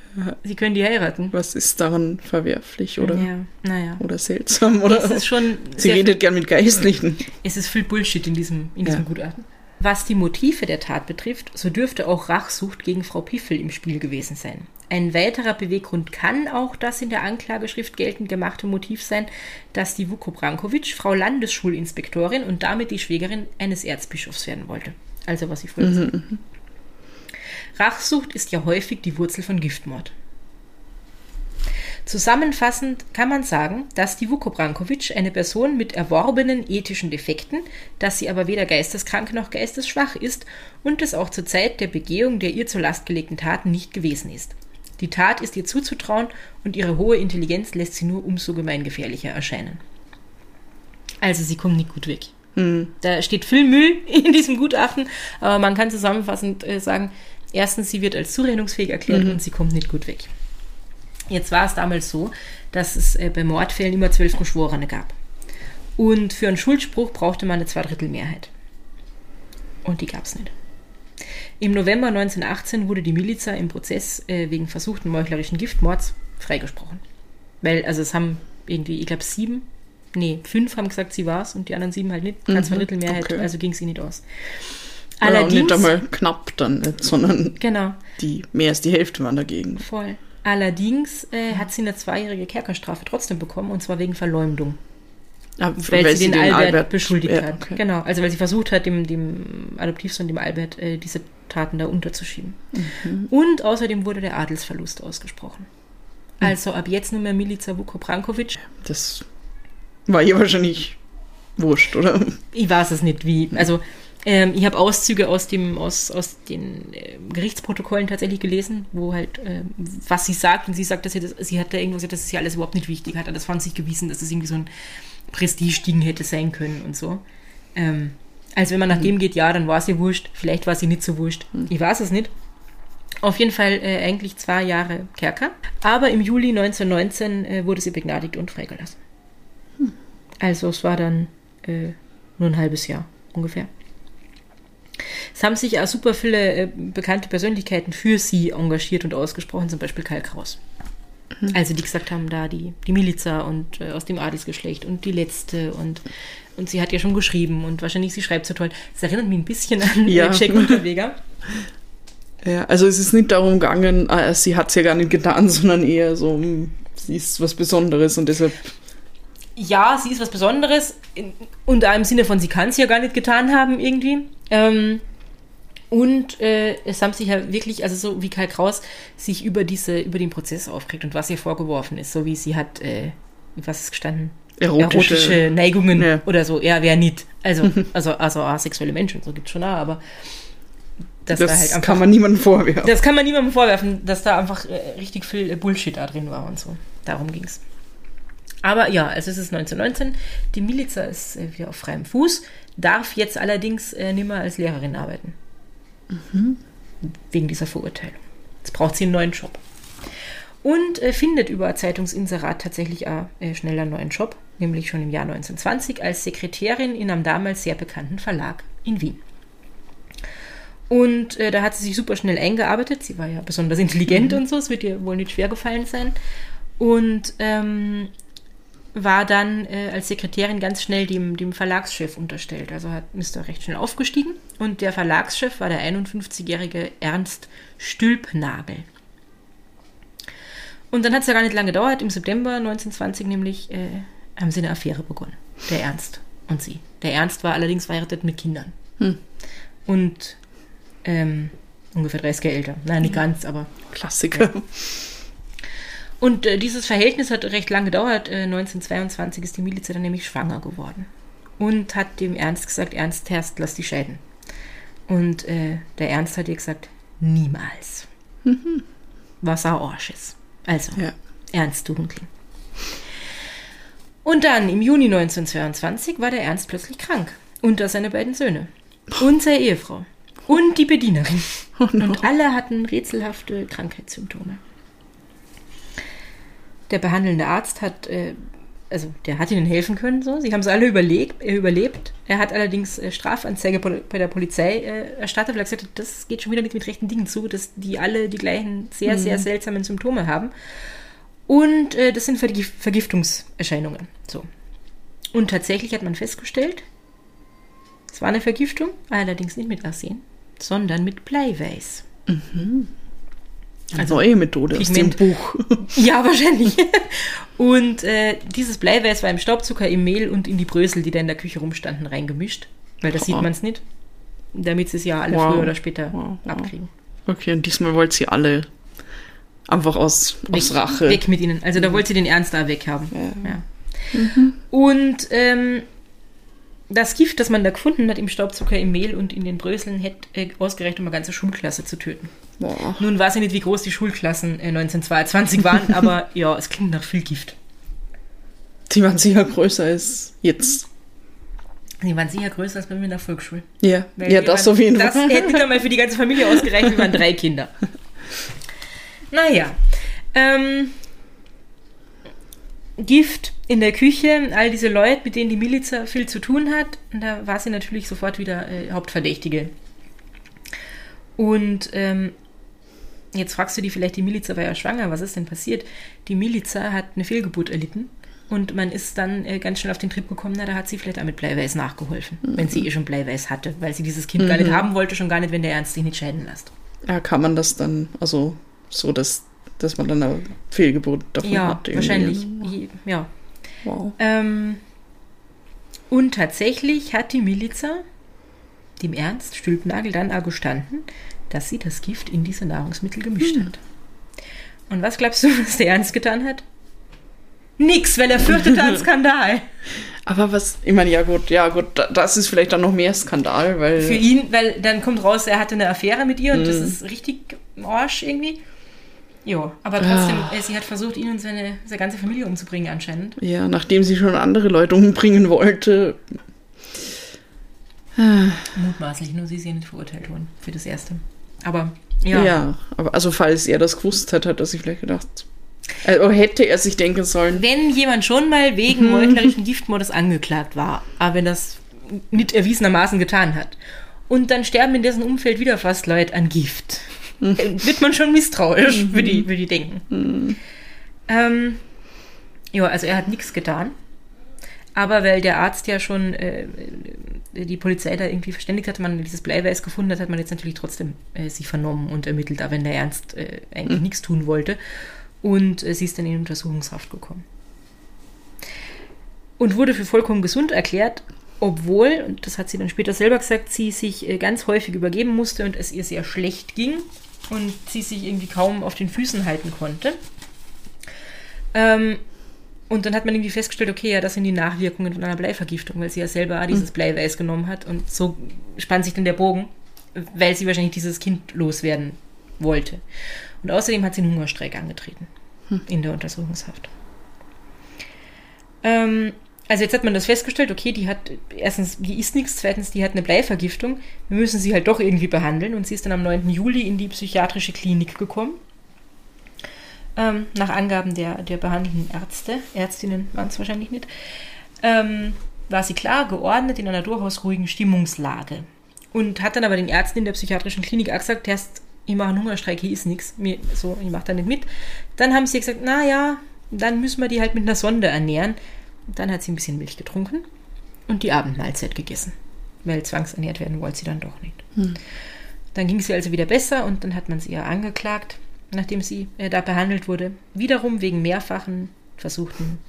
sie können die heiraten. Was ist daran verwerflich oder, Ja, naja. oder seltsam? Oder? Es ist schon Sie redet gern mit Geistlichen. Es ist viel Bullshit in diesem, in diesem Ja. Gutachten. Was die Motive der Tat betrifft, so dürfte auch Rachsucht gegen Frau Piffel im Spiel gewesen sein. Ein weiterer Beweggrund kann auch das in der Anklageschrift geltend gemachte Motiv sein, dass die Vuko Brankovic Frau Landesschulinspektorin und damit die Schwägerin eines Erzbischofs werden wollte. Also was sie früher gesagt hat. Rachsucht ist ja häufig die Wurzel von Giftmord. Zusammenfassend kann man sagen, dass die Vuko Brankovic eine Person mit erworbenen ethischen Defekten, dass sie aber weder geisteskrank noch geistesschwach ist und es auch zur Zeit der Begehung der ihr zur Last gelegten Taten nicht gewesen ist. Die Tat ist ihr zuzutrauen und ihre hohe Intelligenz lässt sie nur umso gemeingefährlicher erscheinen. Also sie kommt nicht gut weg. Da steht viel Müll in diesem Gutachten, aber man kann zusammenfassend äh, sagen, erstens, sie wird als zurechnungsfähig erklärt und sie kommt nicht gut weg. Jetzt war es damals so, dass es äh, bei Mordfällen immer zwölf Geschworene gab. Und für einen Schuldspruch brauchte man eine Zweidrittelmehrheit. Und die gab es nicht. Im November 1918 wurde die Miliza im Prozess äh, wegen versuchten meuchlerischen Giftmords freigesprochen. Weil, also es haben irgendwie, ich glaube, sieben, nee, fünf haben gesagt, sie war's und die anderen sieben halt nicht. Keine Zweidrittelmehrheit, okay. also ging sie nicht aus. Ja, Allerdings, nicht einmal knapp dann nicht, sondern genau, die mehr als die Hälfte waren dagegen. voll. Allerdings äh, hat sie eine zweijährige Kerkerstrafe trotzdem bekommen und zwar wegen Verleumdung. Ah, weil, sie den, Albert, beschuldigt ja, hat. okay. Genau, also weil sie versucht hat, dem, dem Adoptivsohn, dem Albert, äh, diese Taten da unterzuschieben. Mhm. Und außerdem wurde der Adelsverlust ausgesprochen. Also ab jetzt nur mehr Milica Vuko Brankovic. Das war ihr wahrscheinlich wurscht, oder? Ich weiß es nicht, wie. Also ähm, ich habe Auszüge aus dem aus, aus den äh, Gerichtsprotokollen tatsächlich gelesen, wo halt ähm, was sie sagt und sie sagt, dass sie das, sie hat da irgendwo gesagt, das ist ja alles überhaupt nicht wichtig, hat das fand sich gewiesen, dass das irgendwie so ein Prestigeding hätte sein können und so. Ähm, also wenn man nach dem geht, ja, dann war sie wurscht, vielleicht war sie nicht so wurscht. Ich weiß es nicht. Auf jeden Fall äh, eigentlich zwei Jahre Kerker. Aber im Juli 1919 äh, wurde sie begnadigt und freigelassen. Also es war dann äh, nur ein halbes Jahr ungefähr. Es haben sich auch super viele äh, bekannte Persönlichkeiten für sie engagiert und ausgesprochen, zum Beispiel Karl Kraus. Also die gesagt haben, da die, die Miliza und äh, aus dem Adelsgeschlecht und die letzte und, und sie hat ja schon geschrieben und wahrscheinlich sie schreibt so toll. Das erinnert mich ein bisschen an Ja. ja. Jack Unterweger. Ja, also es ist nicht darum gegangen, äh, sie hat es ja gar nicht getan, sondern eher so, hm, sie ist was Besonderes und deshalb ja, sie ist was Besonderes. In, unter einem Sinne von, sie kann es ja gar nicht getan haben irgendwie. Ähm, und äh, es haben sich ja wirklich, also so wie Karl Kraus sich über diese, über den Prozess aufregt und was ihr vorgeworfen ist, so wie sie hat, äh, was ist gestanden? Erotische- Neigungen Ja. oder so. Ja, wer nicht. Also, also, also asexuelle Menschen, so gibt es schon auch, aber dass Das da halt einfach kann man niemandem vorwerfen. das kann man niemandem vorwerfen, dass da einfach äh, richtig viel äh, Bullshit da drin war und so. Darum ging's. Aber ja, also es ist 1919. Die Miliza ist äh, wieder auf freiem Fuß, darf jetzt allerdings äh, nicht mehr als Lehrerin arbeiten. Wegen dieser Verurteilung. Jetzt braucht sie einen neuen Job. Und äh, findet über Zeitungsinserat tatsächlich auch, äh, schnell einen neuen Job, nämlich schon im Jahr 1920 als Sekretärin in einem damals sehr bekannten Verlag in Wien. Und äh, da hat sie sich super schnell eingearbeitet. Sie war ja besonders intelligent und so. Es wird ihr wohl nicht schwer gefallen sein. Und ähm, war dann äh, als Sekretärin ganz schnell dem, dem Verlagschef unterstellt. Also hat, da recht schnell aufgestiegen. Und der Verlagschef war der 51-jährige Ernst Stülpnagel. Und dann hat es ja gar nicht lange gedauert. Im September 1920 nämlich äh, haben sie eine Affäre begonnen. Der Ernst und sie. Der Ernst war allerdings verheiratet mit Kindern. Und ähm, ungefähr 30 Jahre älter. Nein, nicht ganz, aber Klassiker. Und äh, dieses Verhältnis hat recht lang gedauert. Äh, 1922 ist die Miliz dann nämlich schwanger geworden. Und hat dem Ernst gesagt, Ernst, Herst, lass die scheiden. Und äh, der Ernst hat ihr gesagt, niemals. Was auch Arsch ist. Also, Ja. Ernst, du Hunkling. Und dann, im Juni 1922, war der Ernst plötzlich krank. Unter seine beiden Söhne. Und seine Ehefrau. Und die Bedienerin. Oh no. Und alle hatten rätselhafte Krankheitssymptome. Der behandelnde Arzt hat, äh, also der hat ihnen helfen können, so. Sie haben es alle überlebt, äh, überlebt. Er hat allerdings äh, Strafanzeige bei der Polizei äh, erstattet, weil er gesagt hat, das geht schon wieder nicht mit rechten Dingen zu, dass die alle die gleichen sehr, sehr seltsamen Symptome haben. Und äh, das sind Vergif Vergiftungserscheinungen. So. Und tatsächlich hat man festgestellt, es war eine Vergiftung, allerdings nicht mit Arsen, sondern mit Bleiweiß. Eine neue Methode aus dem Pigment. Buch. Ja, wahrscheinlich. Und äh, dieses Bleiweiß war im Staubzucker, im Mehl und in die Brösel, die da in der Küche rumstanden, reingemischt. Weil das sieht Boah. man es nicht. Damit sie es ja alle Wow. früher oder später Wow, abkriegen. Okay, und diesmal wollte sie alle einfach aus, aus Weg, Rache. weg mit ihnen. Also da wollte sie den Ernst da weghaben. Ja. Ja. Und ähm, das Gift, das man da gefunden hat im Staubzucker, im Mehl und in den Bröseln, hätte äh, ausgereicht, um eine ganze Schulklasse zu töten. Boah. Nun weiß ich nicht, wie groß die Schulklassen äh, 1922 waren, aber ja, es klingt nach viel Gift. Die waren sicher größer als jetzt. Die waren sicher größer als bei mir in der Volksschule. Ja, Weil ja wir das auf jeden Das Fall. hätte wieder mal für die ganze Familie ausgereicht. Wir waren drei Kinder. Naja. Ähm, Gift in der Küche, all diese Leute, mit denen die Miliza viel zu tun hat, und da war sie natürlich sofort wieder äh, Hauptverdächtige. Und ähm, jetzt fragst du dich vielleicht, die Miliza war ja schwanger, was ist denn passiert? Die Miliza hat eine Fehlgeburt erlitten und man ist dann äh, ganz schnell auf den Trip gekommen, na, da hat sie vielleicht auch mit Bleiweiß nachgeholfen, wenn sie eh schon Bleiweiß hatte, weil sie dieses Kind gar nicht haben wollte, schon gar nicht, wenn der Ernst sich nicht scheiden lässt. Ja, kann man das dann, also so, dass, dass man dann eine Fehlgeburt davon Ja, hat. irgendwie. wahrscheinlich. Ja. Wow. Ähm, und tatsächlich hat die Miliza dem Ernst Stülpnagel dann auch gestanden, dass sie das Gift in diese Nahrungsmittel gemischt hat. Und was glaubst du, was der Ernst getan hat? Nix, weil er fürchtete einen Skandal. Aber was, ich meine, ja gut, ja gut, da- das ist vielleicht dann noch mehr Skandal, weil. Für ihn, weil dann kommt raus, er hatte eine Affäre mit ihr und das ist richtig Arsch irgendwie. Ja, aber trotzdem, Ah. äh, sie hat versucht, ihn und seine, seine ganze Familie umzubringen anscheinend. Ja, nachdem sie schon andere Leute umbringen wollte. Mutmaßlich, nur sie ist ja nicht verurteilt worden für das Erste. Aber ja, Ja. aber also falls er das gewusst hat, hat er sich vielleicht gedacht. Also hätte er sich denken sollen. wenn jemand schon mal wegen Mhm. meuchlerischen Giftmordes angeklagt war, aber wenn das nicht erwiesenermaßen getan hat, und dann sterben in dessen Umfeld wieder fast Leute an Gift, wird man schon misstrauisch, würde ich, würde ich denken. Mhm. Ähm, ja, also er hat nichts getan. Aber weil der Arzt ja schon äh, die Polizei da irgendwie verständigt hat, man dieses Bleiweiß gefunden hat, hat man jetzt natürlich trotzdem äh, sie vernommen und ermittelt, auch wenn der Ernst äh, eigentlich Mhm. nichts tun wollte. Und äh, sie ist dann in Untersuchungshaft gekommen. und wurde für vollkommen gesund erklärt, obwohl, und das hat sie dann später selber gesagt, sie sich äh, ganz häufig übergeben musste und es ihr sehr schlecht ging und sie sich irgendwie kaum auf den Füßen halten konnte. Ähm, und dann hat man irgendwie festgestellt, okay, ja, das sind die Nachwirkungen von einer Bleivergiftung, weil sie ja selber dieses Bleiweiß genommen hat. Und so spannt sich dann der Bogen, weil sie wahrscheinlich dieses Kind loswerden wollte. Und außerdem hat sie einen Hungerstreik angetreten in der Untersuchungshaft. Ähm, also jetzt hat man das festgestellt, okay, die hat erstens, die isst nichts, zweitens, die hat eine Bleivergiftung. Wir müssen sie halt doch irgendwie behandeln. Und sie ist dann am 9. Juli in die psychiatrische Klinik gekommen ähm, nach Angaben der, der behandelnden Ärzte, Ärztinnen waren es wahrscheinlich nicht, ähm, war sie klar geordnet in einer durchaus ruhigen Stimmungslage. Und hat dann aber den Ärzten in der psychiatrischen Klinik auch gesagt, erst, ich mache einen Hungerstreik, hier ist nichts, so, ich mache da nicht mit. Dann haben sie gesagt, naja, dann müssen wir die halt mit einer Sonde ernähren. Dann hat sie ein bisschen Milch getrunken und die Abendmahlzeit gegessen. Weil zwangsernährt werden wollte sie dann doch nicht. Hm. Dann ging sie also wieder besser und dann hat man sie ja angeklagt nachdem sie äh, da behandelt wurde, wiederum wegen mehrfachen versuchten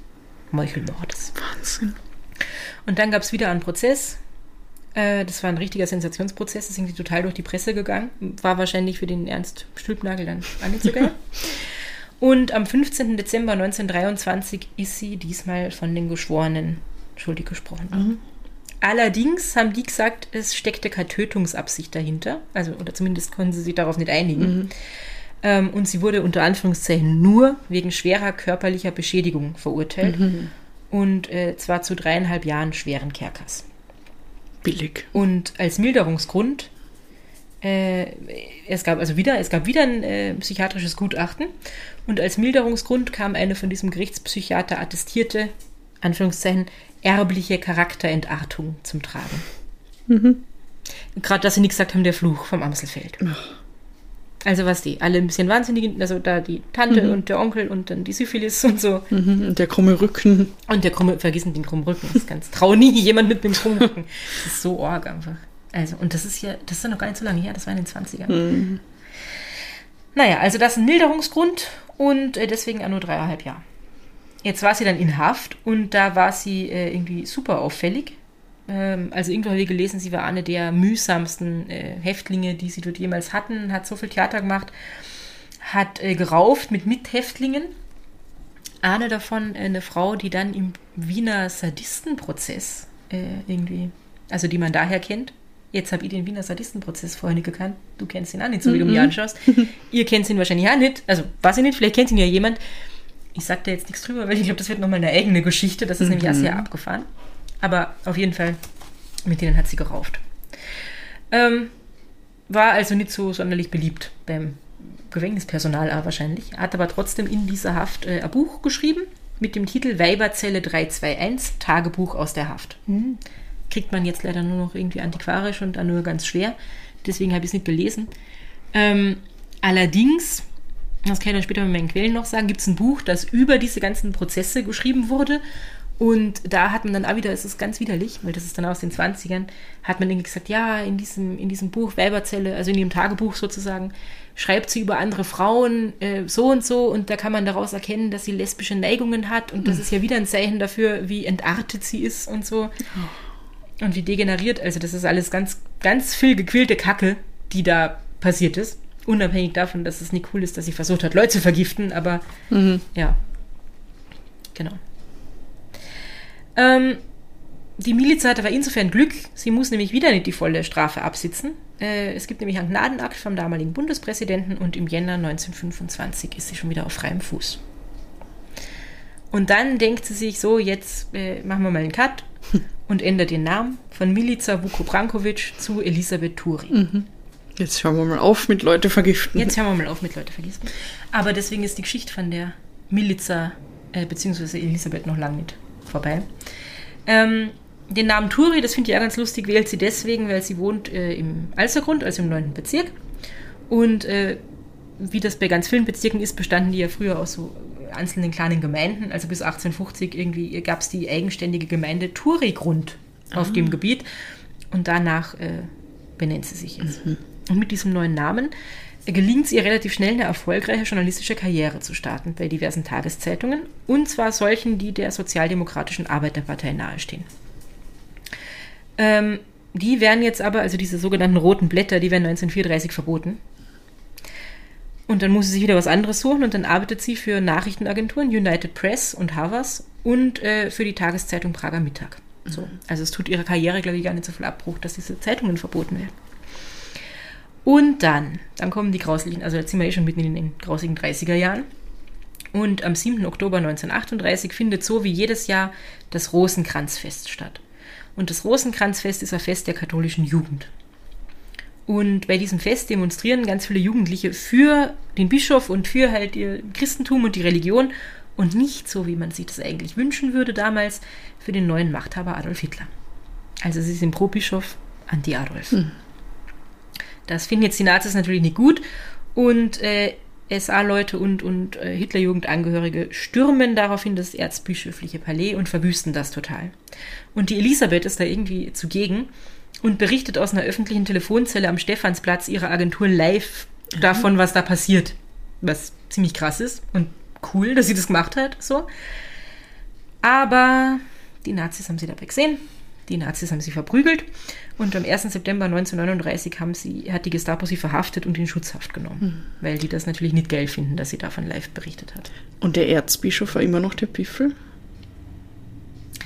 Meuchelmordes. Wahnsinn. Und dann gab es wieder einen Prozess. Äh, das war ein richtiger Sensationsprozess, das ist irgendwie total durch die Presse gegangen. War wahrscheinlich für den Ernst Stülpnagel dann geil. Und am 15. Dezember 1923 ist sie diesmal von den Geschworenen schuldig gesprochen. Mhm. Allerdings haben die gesagt, es steckte keine Tötungsabsicht dahinter. Also, oder zumindest konnten sie sich darauf nicht einigen. Mhm. Ähm, und sie wurde unter Anführungszeichen nur wegen schwerer körperlicher Beschädigung verurteilt. Mhm. Und äh, zwar zu dreieinhalb Jahren schweren Kerkers. Billig. Und als Milderungsgrund, es gab also wieder, es gab wieder ein äh, psychiatrisches Gutachten. Und als Milderungsgrund kam eine von diesem Gerichtspsychiater attestierte, Anführungszeichen, erbliche Charakterentartung zum Tragen. Mhm. Gerade, dass sie nicht gesagt haben, der Fluch vom Amselfeld. Ach. Also was die, alle ein bisschen wahnsinnig, also da die Tante mhm. und der Onkel und dann die Syphilis und so. Mhm, und der krumme Rücken. Und der krumme, vergessen den krummen Rücken, das ist ganz trau nie jemand mit dem krummen Rücken. Das ist so arg einfach. Also, und das ist ja, das ist ja noch gar nicht so lange her, das war in den 20ern. Mhm. Naja, also das ist ein Milderungsgrund und äh, deswegen auch nur dreieinhalb Jahre. Jetzt war sie dann in Haft und da war sie äh, irgendwie super auffällig. Ähm, also irgendwo habe ich gelesen, sie war eine der mühsamsten äh, Häftlinge, die sie dort jemals hatten, hat so viel Theater gemacht, hat äh, gerauft mit Mithäftlingen. Eine davon, äh, eine Frau, die dann im Wiener Sadistenprozess äh, irgendwie, also die man daher kennt. Jetzt habe ich den Wiener Sadistenprozess vorher nicht gekannt. Du kennst ihn auch nicht, so wie du mich mhm. anschaust. Ihr kennt ihn wahrscheinlich auch nicht. Also, weiß ich nicht, vielleicht kennt ihn ja jemand. Ich sage da jetzt nichts drüber, weil ich glaube, das wird nochmal eine eigene Geschichte. Das ist mhm. nämlich auch sehr abgefahren. Aber auf jeden Fall, mit denen hat sie gerauft. Ähm, war also nicht so sonderlich beliebt beim Gefängnispersonal wahrscheinlich. Hat aber trotzdem in dieser Haft äh, ein Buch geschrieben mit dem Titel Weiberzelle 321, Tagebuch aus der Haft. Hm. Kriegt man jetzt leider nur noch irgendwie antiquarisch und dann nur ganz schwer. Deswegen habe ich es nicht gelesen. Ähm, allerdings, das kann ich dann später mit meinen Quellen noch sagen, gibt es ein Buch, das über diese ganzen Prozesse geschrieben wurde und da hat man dann auch wieder, es ist ganz widerlich, weil das ist dann aus den 20ern, hat man irgendwie gesagt, ja, in diesem, in diesem Buch Weiberzelle, also in ihrem Tagebuch sozusagen, schreibt sie über andere Frauen äh, so und so und da kann man daraus erkennen, dass sie lesbische Neigungen hat und das ist ja wieder ein Zeichen dafür, wie entartet sie ist und so. Und wie degeneriert, also das ist alles ganz, ganz viel gequälte Kacke, die da passiert ist. Unabhängig davon, dass es nicht cool ist, dass sie versucht hat, Leute zu vergiften, aber mhm. ja. Genau. Ähm, die Miliz hatte aber insofern Glück, sie muss nämlich wieder nicht die volle Strafe absitzen. Äh, es gibt nämlich einen Gnadenakt vom damaligen Bundespräsidenten und im Jänner 1925 ist sie schon wieder auf freiem Fuß. Und dann denkt sie sich so, jetzt äh, machen wir mal einen Cut und ändert den Namen von Milica Vukobrankovic zu Elisabeth Turi. Mhm. Jetzt hören wir mal auf mit Leute vergiften. Jetzt hören wir mal auf mit Leute vergiften. Aber deswegen ist die Geschichte von der Milica äh, bzw. Elisabeth noch lang nicht vorbei. Ähm, den Namen Turi, das finde ich ja ganz lustig, wählt sie deswegen, weil sie wohnt äh, im Alstergrund, also im 9. Bezirk. Und äh, wie das bei ganz vielen Bezirken ist, bestanden die ja früher aus so einzelnen kleinen Gemeinden. Also bis 1850 irgendwie gab es die eigenständige Gemeinde Turigrund ah. auf dem Gebiet. Und danach äh, benennt sie sich jetzt. Mhm. Und mit diesem neuen Namen gelingt es ihr relativ schnell, eine erfolgreiche journalistische Karriere zu starten bei diversen Tageszeitungen, und zwar solchen, die der Sozialdemokratischen Arbeiterpartei nahestehen. Ähm, die werden jetzt aber, also diese sogenannten roten Blätter, die werden 1934 verboten. Und dann muss sie sich wieder was anderes suchen und dann arbeitet sie für Nachrichtenagenturen United Press und Havas und äh, für die Tageszeitung Prager Mittag. So. Also es tut ihrer Karriere, glaube ich, gar nicht so viel Abbruch, dass diese Zeitungen verboten werden. Und dann, dann kommen die grauslichen, also jetzt sind wir eh schon mitten in den grausigen 30er Jahren. Und am 7. Oktober 1938 findet so wie jedes Jahr das Rosenkranzfest statt. Und das Rosenkranzfest ist ein Fest der katholischen Jugend. Und bei diesem Fest demonstrieren ganz viele Jugendliche für den Bischof und für halt ihr Christentum und die Religion und nicht so, wie man sich das eigentlich wünschen würde damals, für den neuen Machthaber Adolf Hitler. Also sie sind pro Bischof, anti-Adolf. Hm. Das finden jetzt die Nazis natürlich nicht gut und äh, SA-Leute und, und äh, Hitlerjugendangehörige stürmen daraufhin das erzbischöfliche Palais und verwüsten das total. Und die Elisabeth ist da irgendwie zugegen und berichtet aus einer öffentlichen Telefonzelle am Stephansplatz ihrer Agentur live mhm. davon, was da passiert. Was ziemlich krass ist und cool, dass sie das gemacht hat, so. Aber die Nazis haben sie dabei gesehen. Die Nazis haben sie verprügelt und am 1. September 1939 haben sie, hat die Gestapo sie verhaftet und in Schutzhaft genommen, hm. weil die das natürlich nicht geil finden, dass sie davon live berichtet hat. Und der Erzbischof war immer noch der Piffel?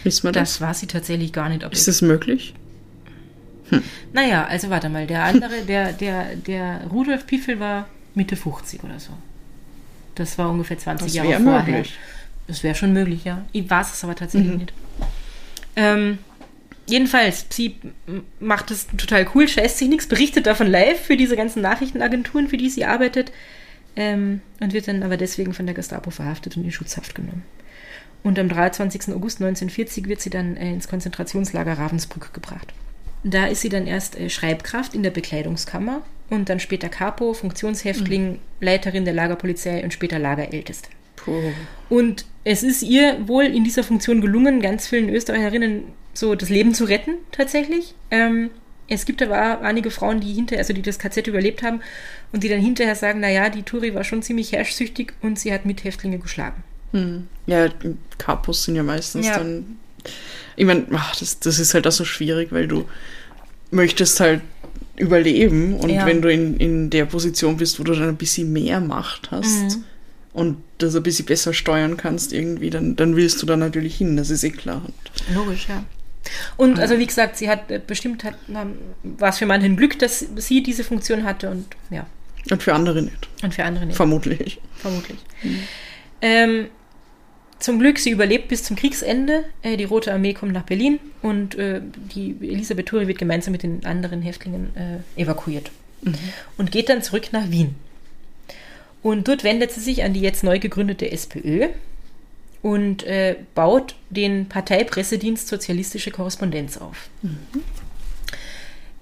Wissen wir das? Das war sie tatsächlich gar nicht. Ist das möglich? Hm. Naja, also warte mal, der andere, der, der, der Rudolf Piffel war Mitte 50 oder so. Das war ungefähr 20 das Jahre vorher. Möglich. Das wäre schon möglich, ja. Ich weiß es aber tatsächlich mhm. nicht. Ähm, jedenfalls, sie macht es total cool, scheißt sich nichts, berichtet davon live für diese ganzen Nachrichtenagenturen, für die sie arbeitet ähm, und wird dann aber deswegen von der Gestapo verhaftet und in Schutzhaft genommen. Und am 23. August 1940 wird sie dann äh, ins Konzentrationslager Ravensbrück gebracht. Da ist sie dann erst äh, Schreibkraft in der Bekleidungskammer und dann später Capo, Funktionshäftling, mhm. Leiterin der Lagerpolizei und später Lagerälteste. Puh. Und es ist ihr wohl in dieser Funktion gelungen, ganz vielen Österreicherinnen so das Leben zu retten, tatsächlich. Ähm, es gibt aber einige Frauen, die hinterher, also die das KZ überlebt haben und die dann hinterher sagen, naja, die Turi war schon ziemlich herrschsüchtig und sie hat Mithäftlinge geschlagen. Hm. Ja, Kapos sind ja meistens ja. dann. Ich meine, das, das ist halt auch so schwierig, weil du möchtest halt überleben und ja. wenn du in, in der Position bist, wo du dann ein bisschen mehr Macht hast mhm. und das ein bisschen besser steuern kannst irgendwie, dann, dann willst du da natürlich hin, das ist eh klar. Logisch, ja. Und also wie gesagt, sie hat äh, bestimmt hat, war es für manche ein Glück, dass sie diese Funktion hatte und ja. Und für andere nicht. Und für andere nicht. Vermutlich. Vermutlich. Mhm. Ähm, zum Glück, sie überlebt bis zum Kriegsende. Äh, die Rote Armee kommt nach Berlin und äh, die Elisabeth Thury wird gemeinsam mit den anderen Häftlingen äh, evakuiert mhm. und geht dann zurück nach Wien. Und dort wendet sie sich an die jetzt neu gegründete SPÖ und äh, baut den Parteipressedienst Sozialistische Korrespondenz auf. Mhm.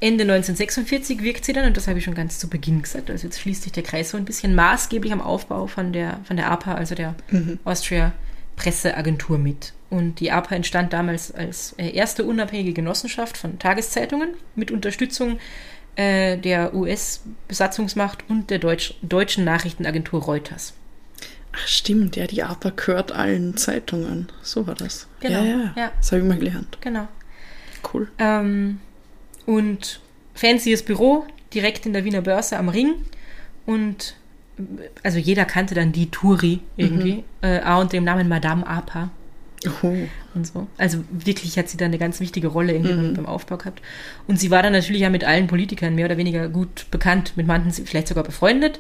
Ende 1946 wirkt sie dann, und das habe ich schon ganz zu Beginn gesagt, also jetzt schließt sich der Kreis so ein bisschen maßgeblich am Aufbau von der, von der APA, also der mhm. Austria Presseagentur mit. Und die APA entstand damals als äh, erste unabhängige Genossenschaft von Tageszeitungen mit Unterstützung äh, der US-Besatzungsmacht und der Deutsch, deutschen Nachrichtenagentur Reuters. Ach stimmt, ja, die APA gehört allen Zeitungen. So war das. Genau, ja, ja. ja. Das habe ich mal gelernt. Genau. Cool. Ähm, und fancyes Büro direkt in der Wiener Börse am Ring und also jeder kannte dann die Turi irgendwie, mhm. äh, auch unter dem Namen Madame Apa. Oh. Und so. Also wirklich hat sie da eine ganz wichtige Rolle irgendwie mhm. beim Aufbau gehabt. Und sie war dann natürlich ja mit allen Politikern mehr oder weniger gut bekannt, mit manchen vielleicht sogar befreundet.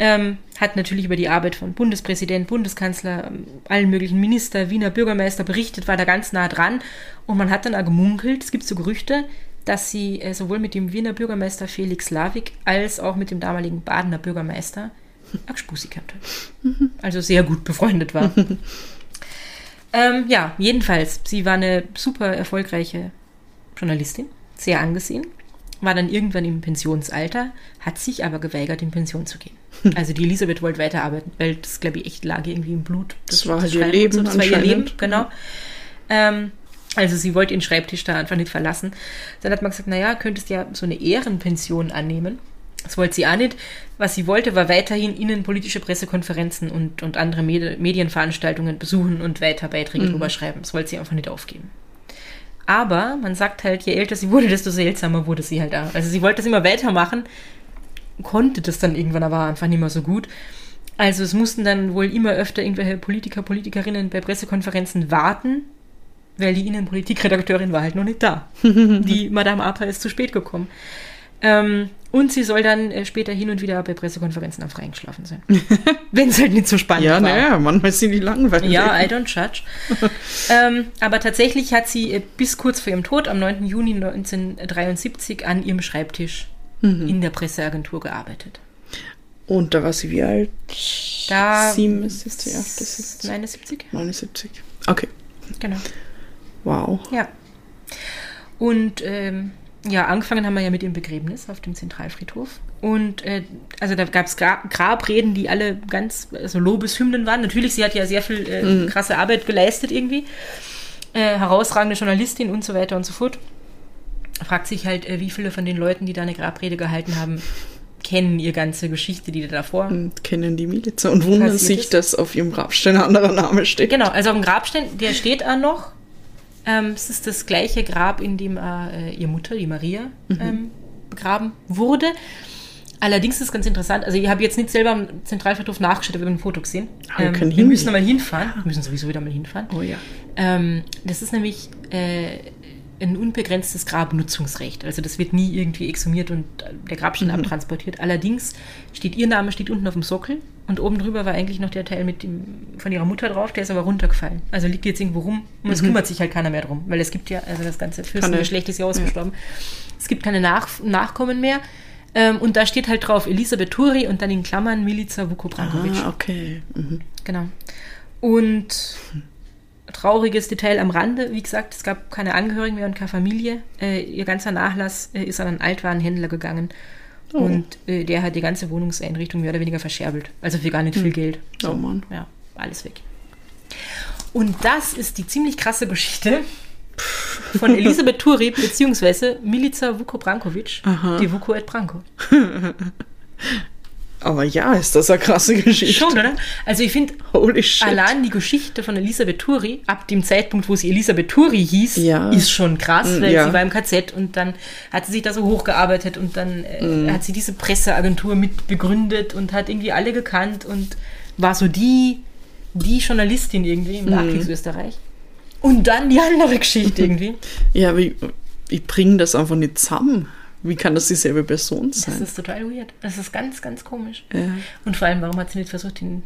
Ähm, hat natürlich über die Arbeit von Bundespräsident, Bundeskanzler, ähm, allen möglichen Minister, Wiener Bürgermeister berichtet, war da ganz nah dran. Und man hat dann auch gemunkelt, es gibt so Gerüchte, dass sie äh, sowohl mit dem Wiener Bürgermeister Felix Lavik als auch mit dem damaligen Badener Bürgermeister Agspusi kannte. Also sehr gut befreundet war. ähm, ja, jedenfalls, sie war eine super erfolgreiche Journalistin, sehr angesehen, war dann irgendwann im Pensionsalter, hat sich aber geweigert, in Pension zu gehen. Also die Elisabeth wollte weiterarbeiten, weil das, glaube ich, echt lag irgendwie im Blut. Das, das war halt ihr Leben. So. Das war ihr Leben, genau. Ähm, also sie wollte ihren Schreibtisch da einfach nicht verlassen. Dann hat man gesagt, naja, könntest ja so eine Ehrenpension annehmen. Das wollte sie auch nicht. Was sie wollte, war weiterhin innenpolitische Pressekonferenzen und, und andere Medi Medienveranstaltungen besuchen und weiter Beiträge Mhm. drüber schreiben. Das wollte sie einfach nicht aufgeben. Aber man sagt halt, je älter sie wurde, desto seltsamer wurde sie halt auch. Also sie wollte das immer weitermachen, konnte das dann irgendwann aber einfach nicht mehr so gut. Also es mussten dann wohl immer öfter irgendwelche Politiker, Politikerinnen bei Pressekonferenzen warten, weil die Innenpolitikredakteurin war halt noch nicht da. Die Madame Apa ist zu spät gekommen. Ähm, und sie soll dann äh, später hin und wieder bei Pressekonferenzen einfach eingeschlafen sein. Wenn es halt nicht so spannend Ja, war. naja, manchmal sind die langweilig. Ja, I don't judge. ähm, aber tatsächlich hat sie äh, bis kurz vor ihrem Tod am 9. Juni 1973 an ihrem Schreibtisch Mhm. in der Presseagentur gearbeitet. Und da war sie wie alt? Da 77, 78, 79? 79. Okay, Genau. Wow. Ja. Und ähm, ja, angefangen haben wir ja mit dem Begräbnis auf dem Zentralfriedhof. Und äh, also da gab es Gra Grabreden, die alle ganz also Lobeshymnen waren. Natürlich, sie hat ja sehr viel äh, krasse Arbeit geleistet irgendwie. Äh, herausragende Journalistin und so weiter und so fort. Fragt sich halt, äh, wie viele von den Leuten, die da eine Grabrede gehalten haben, kennen ihre ganze Geschichte, die da davor Und kennen die Milizer und wundern sich, ist. dass auf ihrem Grabstein ein anderer Name steht. Genau, also auf dem Grabstein, der steht auch noch. Ähm, es ist das gleiche Grab, in dem äh, ihre Mutter, die Maria, ähm, begraben wurde. Allerdings ist es ganz interessant, also ich habe jetzt nicht selber am Zentralfriedhof nachgeschaut, aber wir haben ein Foto gesehen. Ah, wir können wir müssen noch mal hinfahren. Wir müssen sowieso wieder mal hinfahren. Oh ja. Ähm, das ist nämlich äh, ein unbegrenztes Grabnutzungsrecht. Also das wird nie irgendwie exhumiert und der Grabstein abtransportiert. Allerdings steht ihr Name steht unten auf dem Sockel und oben drüber war eigentlich noch der Teil mit dem, von ihrer Mutter drauf, der ist aber runtergefallen. Also liegt jetzt irgendwo rum und es kümmert sich halt keiner mehr drum, weil es gibt ja, also das ganze Fürstengeschlecht ist ja ausgestorben. Es gibt keine Nach Nachkommen mehr. Ähm, und da steht halt drauf Elisabeth Turi und dann in Klammern Milica Vukobrankovic. Ah, okay. Mhm. Genau. Und trauriges Detail am Rande, wie gesagt, es gab keine Angehörigen mehr und keine Familie. Äh, ihr ganzer Nachlass äh, ist an einen Altwarenhändler gegangen. Oh. Und äh, der hat die ganze Wohnungseinrichtung mehr oder weniger verscherbelt. Also für gar nicht viel Geld. Oh Mann. Ja, alles weg. Und das ist die ziemlich krasse Geschichte von Elisabeth Turi beziehungsweise Milica Vukobrankovic, die Vuko et Branko. Aber ja, ist das eine krasse Geschichte. Schon, oder? Also ich finde. Allein die Geschichte von Elisabeth Turi, ab dem Zeitpunkt, wo sie Elisabeth Turi hieß, Ja. ist schon krass, Mm, weil ja. sie war im KZ und dann hat sie sich da so hochgearbeitet und dann Mm. hat sie diese Presseagentur mit begründet und hat irgendwie alle gekannt und war so die, die Journalistin irgendwie im Mm. Nachkriegsösterreich. Und dann die andere Geschichte irgendwie. Ja, wie, ich bringe das einfach nicht zusammen. Wie kann das dieselbe Person Das sein? ist total weird. Das ist ganz, ganz komisch. Ja. Und vor allem, warum hat sie nicht versucht, den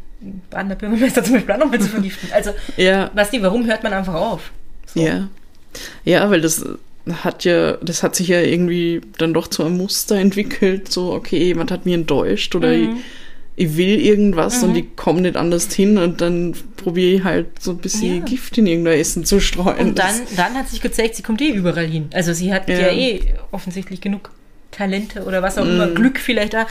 Badener Bürgermeister zum Beispiel auch nochmal zu vergiften? Also, Ja, weißt du, warum hört man einfach auf? So. ja. Ja, weil das hat ja, das hat sich ja irgendwie dann doch zu einem Muster entwickelt, so, okay, jemand hat mich enttäuscht oder Mhm. Ich, will irgendwas und ich komme nicht anders hin und dann probiere ich halt so ein bisschen Ja. Gift in irgendein Essen zu streuen. Und dann, dann hat sich gezeigt, sie kommt eh überall hin. Also sie hat ja, Ja. eh offensichtlich genug Talente oder was auch immer, Glück vielleicht da.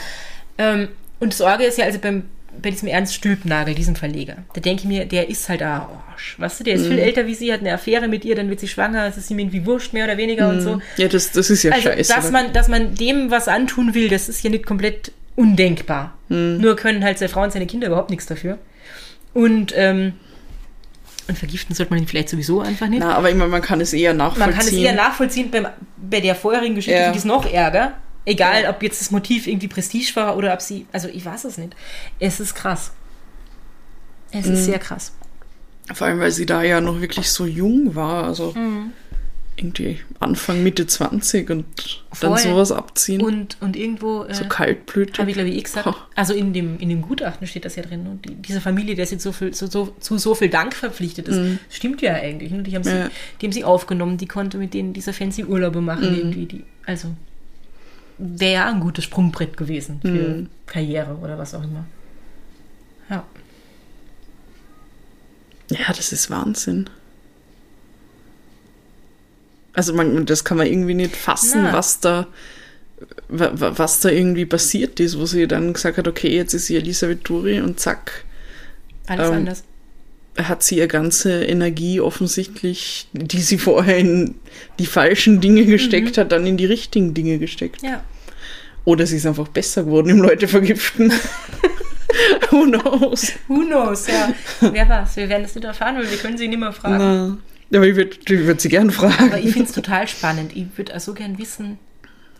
Ähm, und das Orgel ist ja also beim, bei diesem Ernst Stülpnagel, diesem Verleger. Da denke ich mir, der ist halt Arsch. Weißt du, der ist viel älter wie sie, hat eine Affäre mit ihr, dann wird sie schwanger, es ist ihm irgendwie wurscht, mehr oder weniger und so. ja, das, das ist ja Also, scheiße. dass man, dass man dem was antun will, das ist ja nicht komplett undenkbar. Nur können halt seine Frau und seine Kinder überhaupt nichts dafür. Und, ähm, und vergiften sollte man ihn vielleicht sowieso einfach nicht. Na, aber ich meine, man kann es eher nachvollziehen. Man kann es eher nachvollziehen beim, bei der vorherigen Geschichte, Ja. ich es noch ärger. Egal, Ja. ob jetzt das Motiv irgendwie Prestige war oder ob sie, also ich weiß es nicht. Es ist krass. Es Mhm. ist sehr krass. Vor allem, weil sie da ja noch wirklich so jung war, also Mhm. Irgendwie Anfang, Mitte 20 und dann Voll. sowas abziehen. Und, und irgendwo, äh, so kaltblütig. habe ich glaube ich eh gesagt, also in dem, in dem Gutachten steht das ja drin. Und die, diese Familie, der sie so viel, so, so, zu so viel Dank verpflichtet ist, stimmt ja eigentlich. Und die haben, sie. Ja. die haben sie aufgenommen, die konnte mit denen diese fancy Urlaube machen Mhm. irgendwie. Die, also wäre ja ein gutes Sprungbrett gewesen für Mhm. Karriere oder was auch immer. Ja. Ja, das ist Wahnsinn. Also man, das kann man irgendwie nicht fassen, Na. was da wa- wa- was da irgendwie passiert ist, wo sie dann gesagt hat, okay, jetzt ist sie Elisabeth Turi und zack, Alles Ähm, anders. hat sie ihre ganze Energie offensichtlich, die sie vorher in die falschen Dinge gesteckt hat, dann in die richtigen Dinge gesteckt. Ja. Oder sie ist einfach besser geworden im Leute vergiften. Who knows? Who knows, ja. Wer weiß, wir werden es nicht erfahren, weil wir können sie nicht mehr fragen. Na. Aber ich würde würd sie gern fragen. Aber ich finde es total spannend. Ich würde also gern wissen,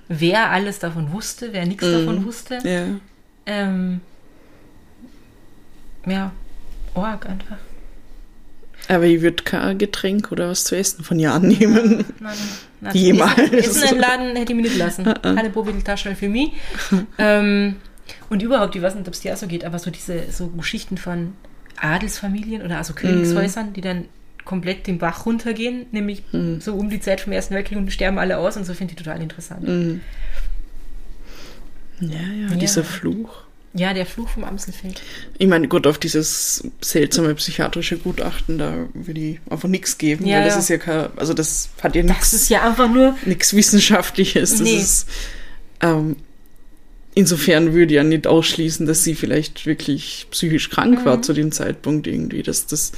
wer alles davon wusste, wer nichts davon wusste. ja. Ähm, ja, Org einfach. Aber ich würde kein Getränk oder was zu essen von ihr annehmen. Nein, nein, Jemals. Essen, Essen einladen hätte ich mir nicht lassen. Keine Bobiltaschen für mich. ähm, und überhaupt, ich weiß nicht, ob es dir auch so geht, aber so diese so Geschichten von Adelsfamilien oder also Königshäusern, die dann komplett den Bach runtergehen, nämlich so um die Zeit vom Ersten Weltkrieg und sterben alle aus und so finde ich total interessant. Ja, ja, Ja. dieser Fluch. Ja, der Fluch vom Amselfeld. Ich meine, gut, auf dieses seltsame psychiatrische Gutachten, da würde ich einfach nichts geben, Ja, weil das ja. ist ja kein, also das hat ja Das nichts ist ja einfach nur, nichts Wissenschaftliches. Das Nee. ist, ähm, insofern würde ich ja nicht ausschließen, dass sie vielleicht wirklich psychisch krank Mhm. war zu dem Zeitpunkt irgendwie, dass das